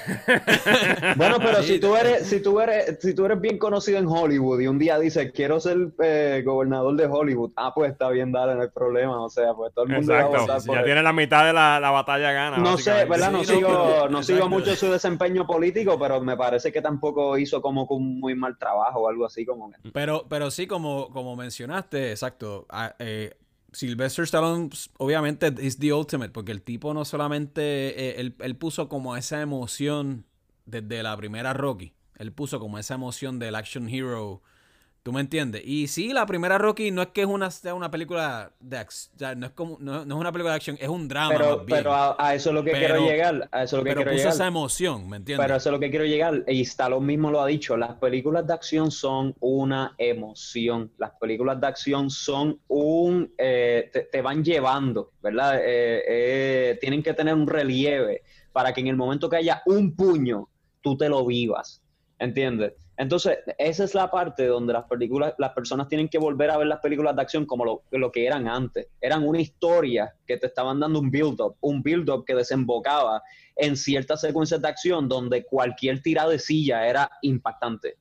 bueno, pero si tú eres, si tú eres, si tú eres bien conocido en Hollywood y un día dice quiero ser eh, gobernador de Hollywood, ah, pues está bien, dale, no hay problema. O sea, pues todo el mundo va a votar Ya tiene la mitad de la, batalla gana. No sé, ¿verdad? no, sigo, no sigo mucho su desempeño político, pero me parece que tampoco hizo como un muy mal trabajo o algo así como. Pero, pero sí, como, como mencionaste, exacto. Eh, Sylvester Stallone, obviamente, es the ultimate, porque el tipo no solamente. Eh, él, él, puso como esa emoción desde la primera Rocky. Él puso como esa emoción del action hero ¿Tú me entiendes? Y sí, la primera Rocky no es que es una, una película de acción, no es como no, es una película de acción, es un drama. Pero, pero a, eso es lo que quiero llegar. A eso es lo que pero quiero puso esa emoción, ¿me entiendes? Pero eso es lo que quiero llegar. Y lo mismo lo ha dicho. Las películas de acción son una emoción. Las películas de acción son un. Eh, te, van llevando, ¿verdad? Eh, eh, tienen que tener un relieve para que en el momento que haya un puño, tú te lo vivas. ¿Entiendes? Entonces, esa es la parte donde las películas, las personas tienen que volver a ver las películas de acción como lo, lo que eran antes. Eran una historia que te estaban dando un build-up, un build-up que desembocaba en ciertas secuencias de acción donde cualquier tirada de silla era impactante.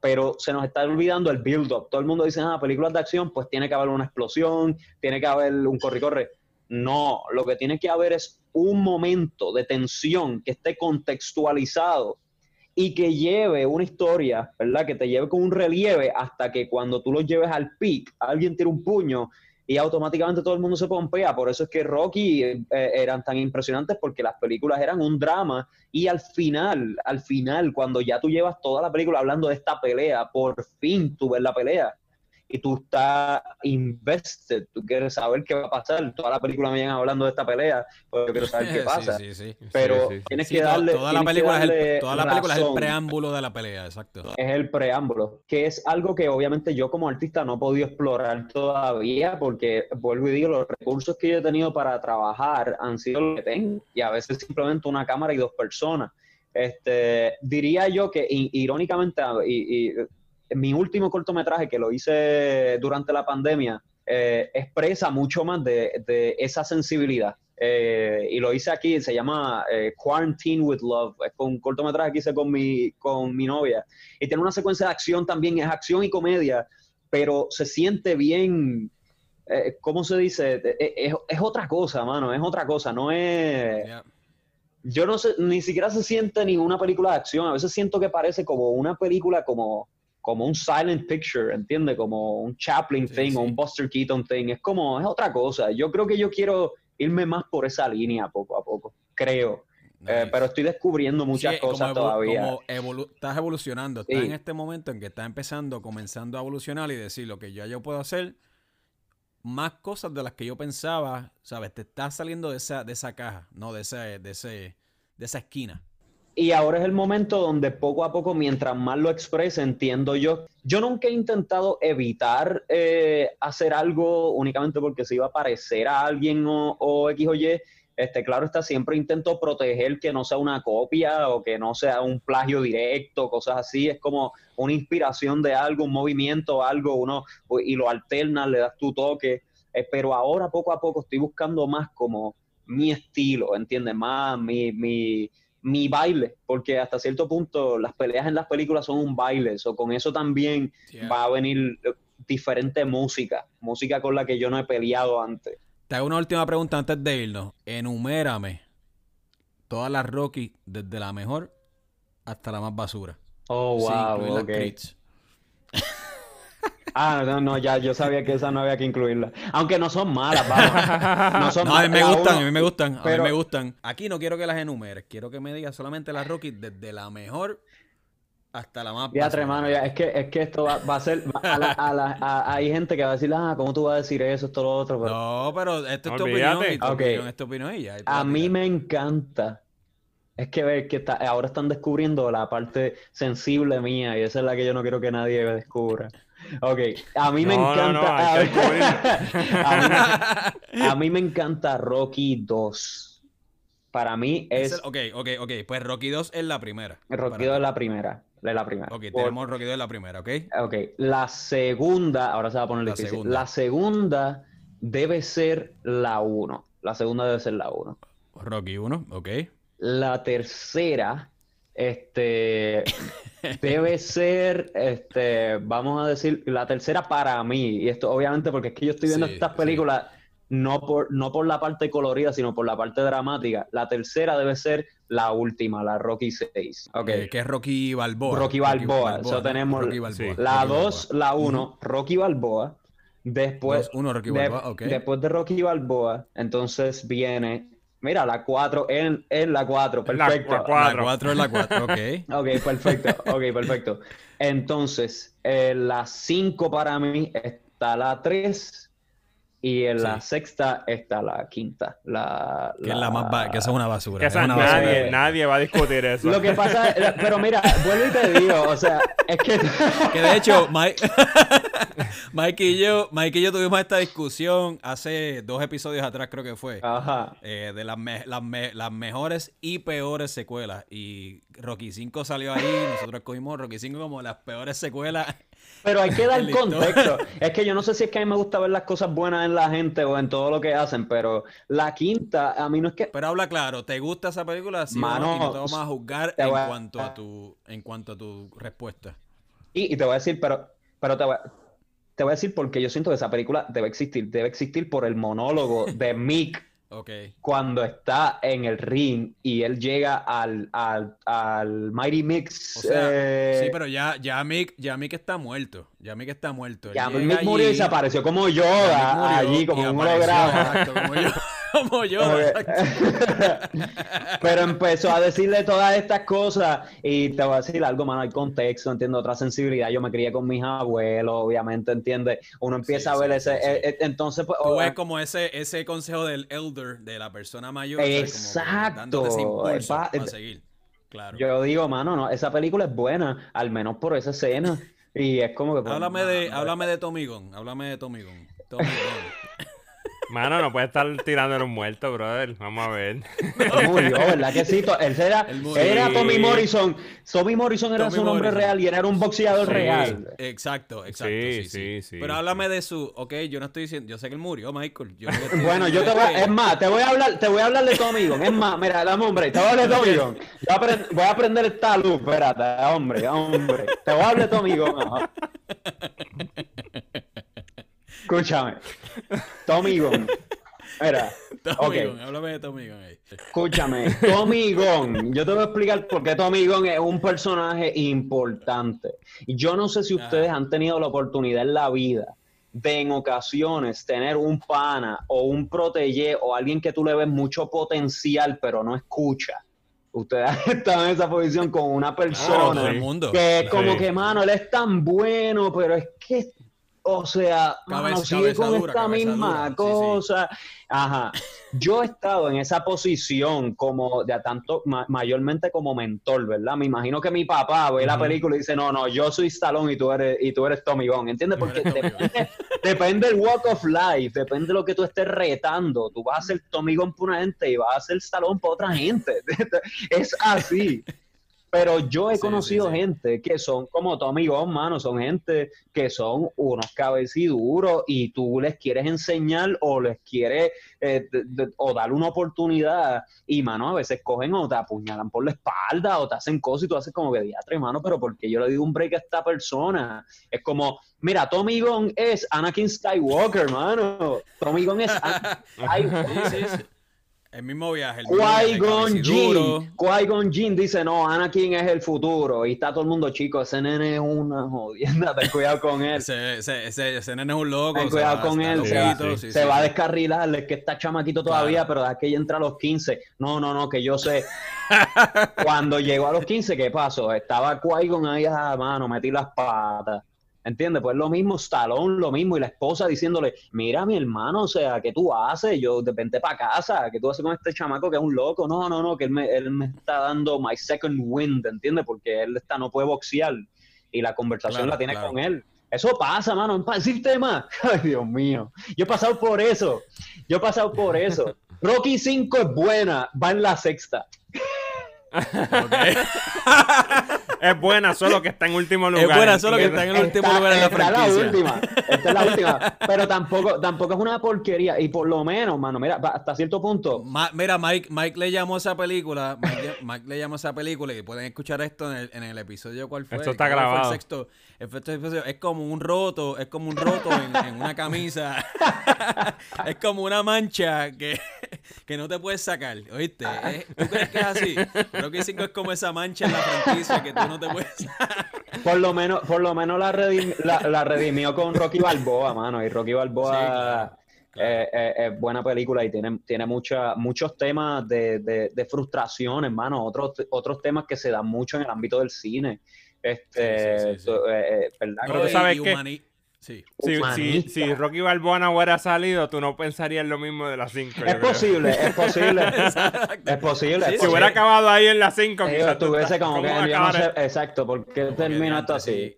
Pero se nos está olvidando el build-up. Todo el mundo dice, ah, películas de acción, pues tiene que haber una explosión, tiene que haber un corre-corre. No, lo que tiene que haber es un momento de tensión que esté contextualizado y que lleve una historia, ¿verdad? Que te lleve con un relieve hasta que cuando tú lo lleves al pic, alguien tira un puño y automáticamente todo el mundo se pompea. Por eso es que Rocky eh, eran tan impresionantes porque las películas eran un drama y al final, al final, cuando ya tú llevas toda la película hablando de esta pelea, por fin tú ves la pelea y tú estás invested, tú quieres saber qué va a pasar. Toda la película me llegan hablando de esta pelea, porque quiero saber qué pasa. Pero tienes que darle. Toda la película, es el, toda la película es el preámbulo de la pelea, exacto. Es el preámbulo, que es algo que obviamente yo como artista no he podido explorar todavía, porque vuelvo y digo, los recursos que yo he tenido para trabajar han sido los que tengo, y a veces simplemente una cámara y dos personas. Este, diría yo que irónicamente, y, mi último cortometraje que lo hice durante la pandemia eh, expresa mucho más de, esa sensibilidad. Eh, y lo hice aquí, se llama eh, Quarantine with Love. Es un cortometraje que hice con mi, con mi novia. Y tiene una secuencia de acción también, es acción y comedia, pero se siente bien. ¿Cómo se dice? Es, otra cosa, mano, es otra cosa, no es. Yo no sé, ni siquiera se siente ninguna película de acción. A veces siento que parece como una película como como un silent picture, ¿entiendes? Como un Chaplin thing o un Buster Keaton thing. Es como, es otra cosa. Yo creo que yo quiero irme más por esa línea poco a poco, creo. Eh, pero estoy descubriendo muchas cosas todavía. Como estás evolucionando. Estás en este momento en que estás empezando, comenzando a evolucionar y decir lo que ya yo puedo hacer, más cosas de las que yo pensaba, ¿sabes? Te estás saliendo de esa, de esa caja, no de, ese, de, ese, de esa esquina. Y ahora es el momento donde poco a poco, mientras más lo exprese, entiendo yo. Yo nunca he intentado evitar eh, hacer algo únicamente porque se iba a parecer a alguien o, X o Y. Este, claro está, siempre intento proteger que no sea una copia o que no sea un plagio directo, cosas así. Es como una inspiración de algo, un movimiento, algo, uno, y lo alternas, le das tu toque. Eh, pero ahora poco a poco estoy buscando más como mi estilo, ¿entiendes? Más mi, mi mi baile, porque hasta cierto punto las peleas en las películas son un baile, o con eso también va a venir eh, diferente música, música con la que yo no he peleado antes. Te hago una última pregunta antes de irnos. Enumérame todas las Rocky, desde la mejor hasta la más basura. Oh, wow, [laughs] Ah, no, no, ya yo sabía que esa no había que incluirla. Aunque no son malas, vamos. [laughs] No, son a mí me gustan, a mí me gustan, a mí me gustan. Aquí no quiero que las enumeres, quiero que me digas solamente las Rocky desde la mejor hasta la más Ya, hermano, ya, es que, es que esto va, a ser. hay gente que va a decir, ah, ¿cómo tú vas a decir eso, esto, lo otro? No, pero esto es tu opinión, y tu opinión es tu opinión y ya. A mí me encanta. Es que ver que ahora están descubriendo la parte sensible mía y esa es la que yo no quiero que nadie descubra. Ok, a mí me encanta. a, mí, me [laughs] encanta Rocky 2. Para mí es. ok, ok, ok. Pues Rocky 2 es la primera. Rocky 2 es la primera. Es la primera. Ok, tenemos Rocky 2 es la primera, ok. Ok, la segunda, ahora se va a poner la difícil. Segunda. La segunda debe ser la 1. La segunda debe ser la 1. Rocky 1, ok. La tercera este [laughs] debe ser, este, vamos a decir, la tercera para mí. Y esto, obviamente, porque es que yo estoy viendo estas películas no, por, no por la parte colorida, sino por la parte dramática. La tercera debe ser la última, la Rocky 6. Okay. que es Rocky Balboa. Rocky Balboa. Eso tenemos la 2, la 1, Rocky Balboa. Después, Rocky Balboa. después de Rocky Balboa, entonces viene Mira, la 4 en, en la 4, perfecto. La 4 es la 4, ok. [laughs] ok, perfecto, ok, perfecto. Entonces, en la 5 para mí está la 3 y en la sexta está la quinta. La, que es la más que esa es una basura. Que nadie, nadie va a discutir [laughs] eso. Lo que pasa, es, pero mira, vuelvo y te digo, o sea, es que. [laughs] que de hecho, Mike, [laughs] Mike, y yo, Mike y yo tuvimos esta discusión hace dos episodios atrás, creo que fue. Ajá. Eh, de las, las, mejores y peores secuelas. Y Rocky 5 salió ahí, nosotros cogimos Rocky 5 como las peores secuelas pero hay que dar [laughs] contexto. [laughs] Es que yo no sé si es que a mí me gusta ver las cosas buenas en la gente o en todo lo que hacen, pero la quinta, a mí no es que. Pero habla claro, ¿te gusta esa película? Sí, Mano, no te vamos a juzgar en, cuanto a tu, en cuanto a tu respuesta. Y, te voy a decir, pero, pero te voy a, te voy a decir porque yo siento que esa película debe existir. Debe existir por el monólogo de [laughs] Mick cuando está en el ring y él llega al, al, al Mighty Mix. Eh, sí, pero ya, ya, Mick, ya Mick está muerto. Ya Mick está muerto. Ya Mick murió y se apareció como yo allí, como un holograma. como [laughs] yo. Como yo. [laughs] Pero empezó a decirle todas estas cosas y te voy a decir algo, mano, hay contexto, entiendo otra sensibilidad. Yo me crié con mis abuelos, obviamente, entiende. Uno empieza a ver ese, eh, eh, entonces pues... Tú ves como ese, ese consejo del elder, de la persona mayor. Exacto. para seguir. Claro. Yo digo, mano, no, esa película es buena, al menos por esa escena. [laughs] Y es como que... Pues, háblame, de, háblame de Tommy Gunn, háblame de Tommy Gunn. Tommy. Mano, no puede estar tirándole un muerto, brother. Vamos a ver. [laughs] Murió, ¿verdad que sí? Él era, era Tommy Morrison. Tommy Morrison era su nombre real y era un boxeador real. Exacto, exacto. Sí sí, sí, Pero háblame de su. Ok, yo no estoy diciendo. Yo sé que él murió, Michael. bueno, yo te voy a. Es más, te voy a hablar, te voy a hablar de Tommy Gunn. Es más, mira, dame hombre. Te voy a hablar de Tommy Gunn. Voy a, aprender esta luz. Espérate, hombre, hombre. Te voy a hablar de Tommy Gunn. [laughs] Escúchame. Tommy Gunn. Mira, Tommy Gunn, háblame de Tommy Gunn ahí. Escúchame, Tommy Gunn, yo te voy a explicar por qué Tommy Gunn es un personaje importante. Y yo no sé si ustedes han tenido la oportunidad en la vida de en ocasiones tener un pana o un protege o alguien que tú le ves mucho potencial pero no escucha. Ustedes [laughs] han estado en esa posición con una persona que es como que, mano, él es tan bueno, pero es que o sea, no sigue con esta misma cosa. Ajá. Yo he estado en esa posición como de tanto, mayormente como mentor, ¿verdad? Me imagino que mi papá ve la película y dice, no, no, yo soy Stallone y tú eres, y tú eres Tommy Gunn, ¿entiendes? Porque depende, depende del walk of life, depende de lo que tú estés retando. Tú vas a ser Tommy Gunn para una gente y vas a ser Stallone para otra gente. [laughs] es así. Pero yo he conocido gente que son como tu amigo, mano, son gente que son unos cabeciduros y tú les quieres enseñar o les quieres eh, o dar una oportunidad y, mano, a veces cogen o te apuñalan por la espalda o te hacen cosas y tú haces como que diatre, mano, pero porque yo le digo un break a esta persona? Es como, mira, Tommy Gunn es Anakin Skywalker, mano. Tommy Gunn es Anakin [laughs] el mismo viaje. Qui-Gon Jinn. Qui-Gon Jinn dice, no, Anakin es el futuro. Y está todo el mundo, chico, ese nene es una jodienda, ten cuidado con él. [laughs] ese, ese, ese, nene es un loco. Ten cuidado con él, se, va, a descarrilar, es que está chamaquito todavía, pero es que ella entra a los 15. No, no, no, que yo sé. [laughs] Cuando llegó a los 15, ¿qué pasó? Estaba Qui-Gon ahí a mano, metí las patas. ¿Entiendes? Pues lo mismo, Stallone, lo mismo, y la esposa diciéndole, mira mi hermano, o sea, ¿qué tú haces? Yo de repente para casa, ¿qué tú haces con este chamaco que es un loco? No, no, no, que él me, él me está dando my second wind, ¿entiendes? Porque él está, no puede boxear y la conversación la tiene con él. Eso pasa, mano, para decirte más. Ay, Dios mío. Yo he pasado por eso. Yo he pasado por eso. [laughs] Rocky 5 es buena, va en la sexta. [laughs] es buena, solo que está en último lugar. Es buena, solo que está en el último lugar en la franquicia. la última. Esta es la última. Pero tampoco, tampoco es una porquería. Y por lo menos, mano, mira, hasta cierto punto. mira, Mike, Mike le llamó a esa película. Mike, le llamó a esa película y pueden escuchar esto en el, en el episodio cuál fue. Esto está grabado. El sexto, es como un roto, es como un roto en, una camisa. [laughs] es como una mancha que, que no te puedes sacar. ¿Oíste? [laughs] ¿Tú crees que es así? Que 5 es como esa mancha en la franquicia que tú no te puedes. Por lo menos, por lo menos la, la, redimió con Rocky Balboa, mano. Y Rocky Balboa es buena película y tiene, tiene mucha, muchos temas de, de, frustración, hermano, otros, otros temas que se dan mucho en el ámbito del cine. Este, Pero tú sabes que Sí. Si, si, Rocky Balboa hubiera salido, tú no pensarías lo mismo de las 5. Es posible, es posible, [laughs] es posible. si hubiera acabado ahí en las 5, tuviese como que. exacto, porque termina esto así.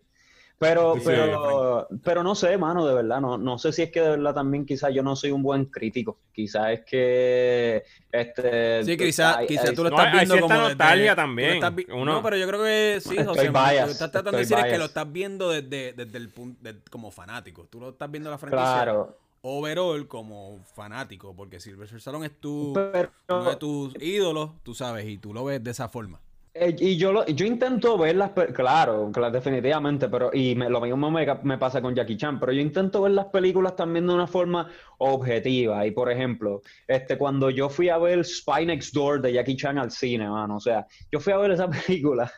Pero, pero, pero no sé, mano, de verdad, no, no sé si es que de verdad también quizás yo no soy un buen crítico. Quizás es que este Sí, quizás quizá tú lo estás viendo hay como nostalgia también. No, pero yo creo que sí, José, lo que estás tratando de decir es que lo estás viendo desde, desde el punto como fanático. Tú lo estás viendo la franquicia. Claro overall como fanático, porque Sylvester Stallone es tu, uno de tus ídolos, tú sabes, y tú lo ves de esa forma. Eh, y yo, lo, yo intento ver las claro, claro, definitivamente, pero y lo mismo me, me, pasa con Jackie Chan, pero yo intento ver las películas también de una forma objetiva. Y por ejemplo, este, cuando yo fui a ver Spy Next Door de Jackie Chan al cine, mano, o sea, yo fui a ver esa [laughs] película.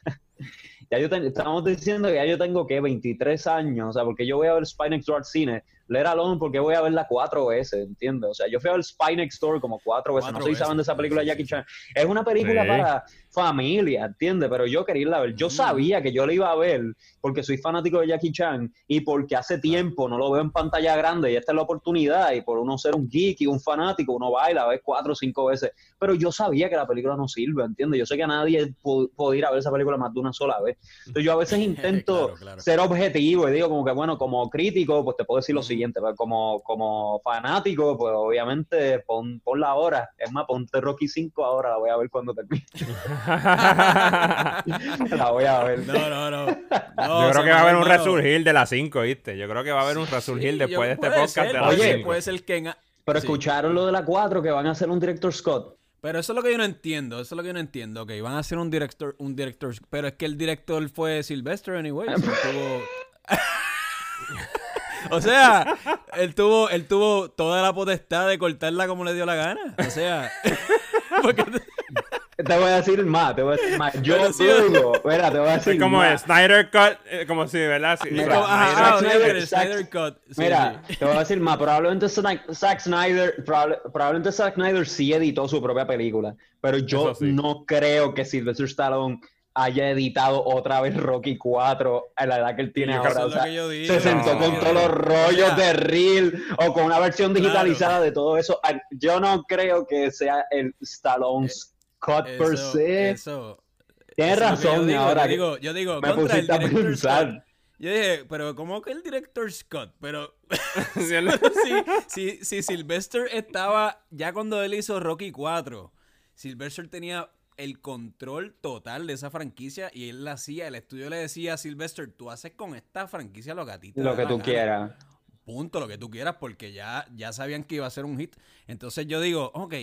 ya yo estamos diciendo que ya yo tengo que 23 años, o sea, porque yo voy a ver Spy Next Door al cine Let Alone porque voy a verla cuatro veces, ¿entiendes? O sea, yo fui a ver Spy Next Door como cuatro veces. no sé si saben de esa película de Jackie Chan. Es una película para familia, ¿entiendes? Pero yo quería irla a ver. Yo mm. sabía que yo la iba a ver porque soy fanático de Jackie Chan y porque hace tiempo no lo veo en pantalla grande y esta es la oportunidad y por uno ser un geek y un fanático, uno va y la ve cuatro o cinco veces. Pero yo sabía que la película no sirve, ¿entiendes? Yo sé que a nadie puede ir a ver esa película más de una sola vez. Entonces yo a veces [laughs] intento ser objetivo y digo como que, bueno, como crítico, pues te puedo decir lo siguiente pues, como, como fanático, pues obviamente pon, pon la hora. Es más, ponte Rocky 5 ahora, la voy a ver cuando termine. [laughs] la voy a ver. No, no, no. [laughs] Yo creo que va a haber un resurgir de la 5, ¿viste? Yo creo que va a haber un resurgir después de este podcast de la Oye, puede ser que Pero escucharon lo de la 4, que van a hacer un director Scott. Pero eso es lo que yo no entiendo, eso es lo que yo no entiendo, que van a hacer un director, un director, pero es que el director fue Sylvester anyway, [laughs] [laughs] O sea, él tuvo, él tuvo toda la potestad de cortarla como le dio la gana. O sea, [laughs] Te voy a decir más, te voy a decir más. Yo digo, espera, te voy a decir es como Snyder Cut, eh, como si, ¿verdad? Sí, ah, Snyder, Snyder, Cut. mira, te voy a decir más. Probablemente Zack Snyder, probablemente Zack Snyder sí editó su propia película, pero yo no creo que Sylvester Stallone haya editado otra vez Rocky 4 a la edad que él tiene ahora. se sentó con todos los rollos de Reel o con una versión digitalizada de todo eso. Yo no creo que sea el Stallone's eh, cut per se. Tienes razón, yo ahora. Digo, yo digo, me contra el a pensar. Yo dije, pero ¿cómo que el director Scott? Pero [laughs] [laughs] si, si, si Sylvester estaba, ya cuando él hizo Rocky 4, Sylvester tenía el control total de esa franquicia y él la hacía, el estudio le decía a Sylvester, tú haces con esta franquicia lo que a ti Lo que tú quieras. Punto, lo que tú quieras, porque ya, ya sabían que iba a ser un hit. Entonces yo digo, ok,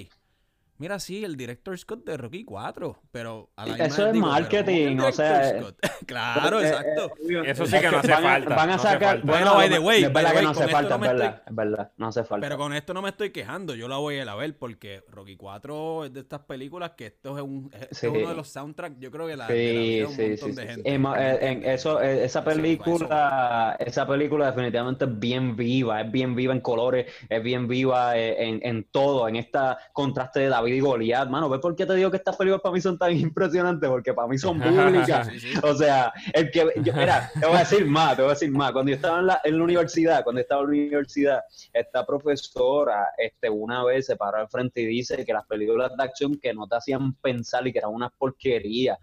Mira, sí, el director Scott de Rocky 4, pero a la Eso es marketing, o sea. Eh, [laughs] claro, eh, exacto. Eh, Eso sí que no hace falta. Van a sacar. bueno, by the way, es verdad que no hace falta, es verdad, es verdad, no hace falta. Pero con esto no me estoy quejando, yo la voy a ir a ver porque Rocky 4 es de estas películas que esto es, un, es uno de los soundtracks, yo creo que la, sí, un montón de gente. En, eso, esa película, esa película definitivamente es bien viva, es bien viva en colores, es bien viva en, en todo, en esta contraste de David y Goliat, mano. ¿Ves por qué te digo que estas películas para mí son tan impresionantes? Porque para mí son [laughs] públicas. O sea, el que. mira, te voy a decir más, te voy a decir más. Cuando yo estaba en la, en la universidad, cuando estaba en la universidad, esta profesora este, una vez se paró al frente y dice que las películas de acción que no te hacían pensar y que eran una porquería.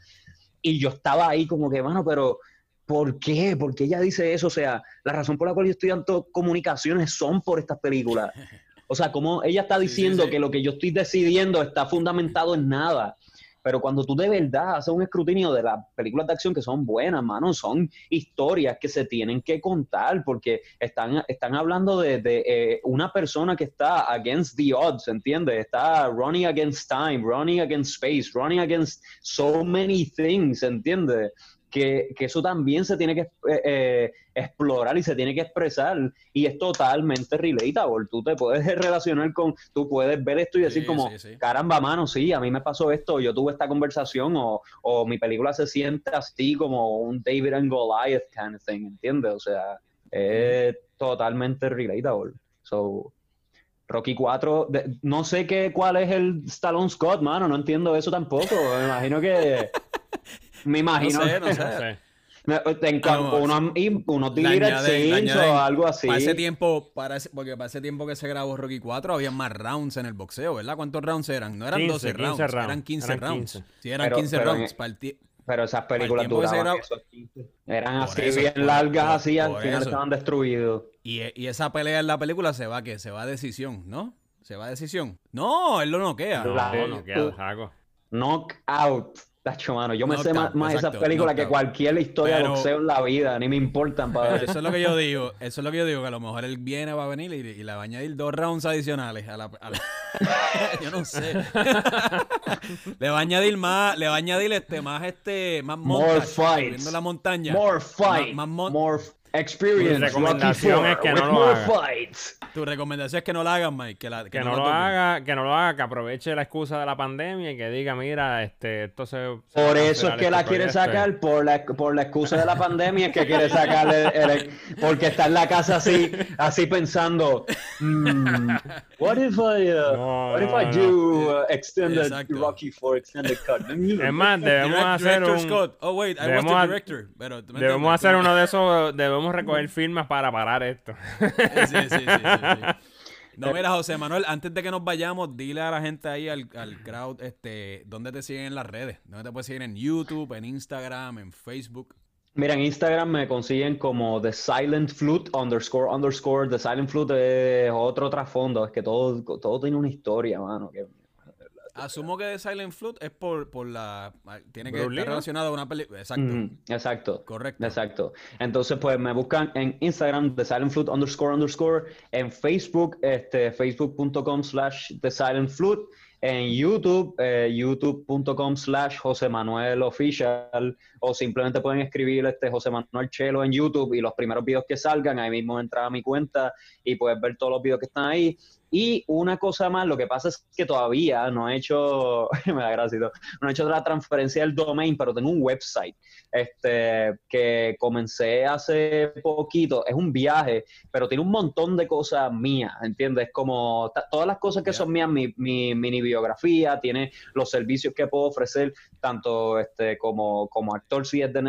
Y yo estaba ahí como que, mano, pero. ¿Por qué? ¿Por qué ella dice eso? O sea, la razón por la cual yo estudiando comunicaciones son por estas películas. [laughs] O sea, como ella está diciendo que lo que yo estoy decidiendo está fundamentado en nada. Pero cuando tú de verdad haces un escrutinio de las películas de acción que son buenas, mano, son historias que se tienen que contar porque están, están hablando de, eh, una persona que está against the odds, ¿entiendes? Está running against time, running against space, running against so many things, ¿entiendes? Que, eso también se tiene que eh, eh, explorar y se tiene que expresar y es totalmente relatable. Tú te puedes [laughs] relacionar con, tú puedes ver esto y decir como, caramba, mano, sí, a mí me pasó esto, yo tuve esta conversación o, o mi película se siente así como un David and Goliath kind of thing, ¿entiendes? O sea, es totalmente relatable. So, Rocky 4, no sé qué, cuál es el Stallone Scott, mano, no entiendo eso tampoco. Me imagino que. [laughs] Me imagino. No sé, no sé. En unos, unos scenes o algo así. Para ese tiempo, para porque para ese tiempo que se grabó Rocky 4 había más rounds en el boxeo, ¿verdad? ¿Cuántos rounds eran? No eran 12 rounds, eran 15 rounds. Sí, eran 15 rounds. pero esas películas duraban Eran así bien largas, así, al final estaban destruidos. Y, y, esa pelea en la película se va, que Se va a decisión, ¿no? Se va a decisión. No, él lo noquea. No, no, noquea, Knockout. Tacho, mano, yo me sé más, esas películas que cualquier historia de boxeo en la vida, ni me importan. Para eso es lo que yo [laughs] digo, eso es lo que yo digo, que a lo mejor él viene, va a venir y, le va a añadir dos rounds adicionales a la... [laughs] yo no sé. [laughs] le va a añadir más, le va a añadir este, más este, más More fights. la montaña. More fights. Más, more experience. Mi recomendación es que no lo haga. Tu recomendación es que no lo hagan, Mike. Que, que, no, lo, haga, que no lo haga, que aproveche la excusa de la pandemia y que diga, mira, este, esto se. por eso es que la quiere sacar, por la, por la excusa de la pandemia, es que quiere sacar el, porque está en la casa así, así pensando, mm, what if I, uh, what if I do uh, extended Rocky for extended cut? es más, [laughs] debemos hacer un. Oh wait, I was the director. Pero, debemos hacer uno de esos, debemos recoger firmas para parar esto. sí, sí, sí. [laughs] No, mira, José Manuel, antes de que nos vayamos, dile a la gente ahí, al, crowd, este, ¿dónde te siguen en las redes? ¿Dónde te puedes seguir en YouTube, en Instagram, en Facebook? Mira, en Instagram me consiguen como The Silent Flute underscore underscore. The Silent Flute es otro trasfondo. Es que todo, todo tiene una historia, mano. Que Asumo que Silent Flute es por, por la. Tiene que estar relacionado a una película. Exacto. exacto. Correcto. Exacto. Entonces, pues me buscan en Instagram, The Silent Flute underscore underscore. En Facebook, este, facebook.com slash The Silent Flute. En YouTube, eh, youtube.com slash José Manuel Official. O simplemente pueden escribir este José Manuel Chelo en YouTube y los primeros videos que salgan, ahí mismo entra a mi cuenta y puedes ver todos los videos que están ahí. Y una cosa más, lo que pasa es que todavía no he hecho, [laughs] me da gracia, no he hecho la transferencia del domain, pero tengo un website este, que comencé hace poquito. Es un viaje, pero tiene un montón de cosas mías, ¿entiendes? Como todas las cosas que son mías, mi, mi mini biografía, tiene los servicios que puedo ofrecer, tanto este, como, como actor si es de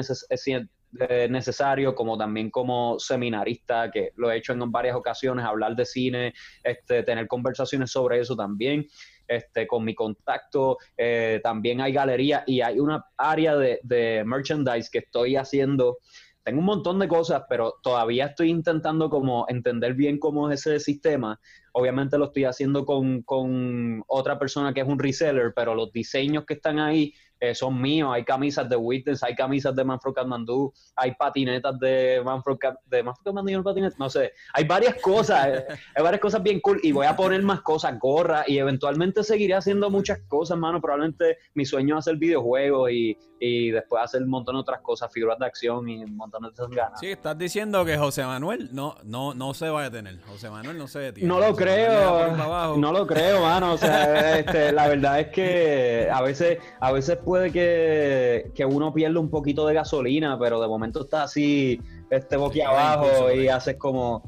necesidad necesario, como también como seminarista, que lo he hecho en varias ocasiones, hablar de cine, este, tener conversaciones sobre eso también. Este, con mi contacto, eh, también hay galería y hay una área de, de merchandise que estoy haciendo tengo un montón de cosas, pero todavía estoy intentando como entender bien cómo es ese sistema. Obviamente lo estoy haciendo con, con, otra persona que es un reseller, pero los diseños que están ahí eh, son míos. Hay camisas de Witness, hay camisas de Manfred Kathmandu, hay patinetas de Manfred, de Manfred Kathmandu, no no sé. Hay varias cosas, eh, [laughs] hay varias cosas bien cool y voy a poner más cosas, gorra y eventualmente seguiré haciendo muchas cosas, mano. Probablemente mi sueño es hacer videojuegos y, y después hacer un montón de otras cosas, figuras de acción y un montón de esas ganas. Sí, estás diciendo que José Manuel no, no, no se va a detener. José Manuel no se detiene. No lo creo, no lo creo, mano. O sea, [laughs] este, la verdad es que a veces, a veces puede que, uno pierda un poquito de gasolina, pero de momento está así, este boquiabajo y haces como.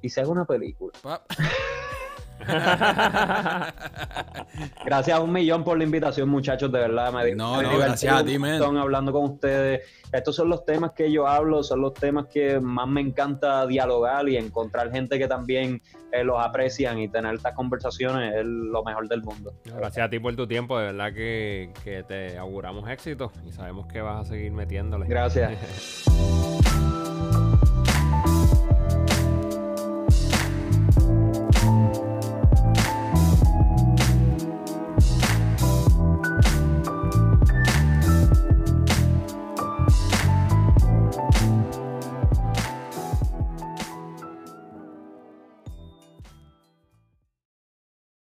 Y se hace una película. [laughs] [laughs] gracias a un millón por la invitación, muchachos, de verdad. Me, no, no, gracias a ti, Están hablando con ustedes. Estos son los temas que yo hablo, son los temas que más me encanta dialogar y encontrar gente que también eh, los aprecian y tener estas conversaciones es lo mejor del mundo. Gracias a ti por tu tiempo, de verdad que, que te auguramos éxito y sabemos que vas a seguir metiéndole. Gracias. [laughs]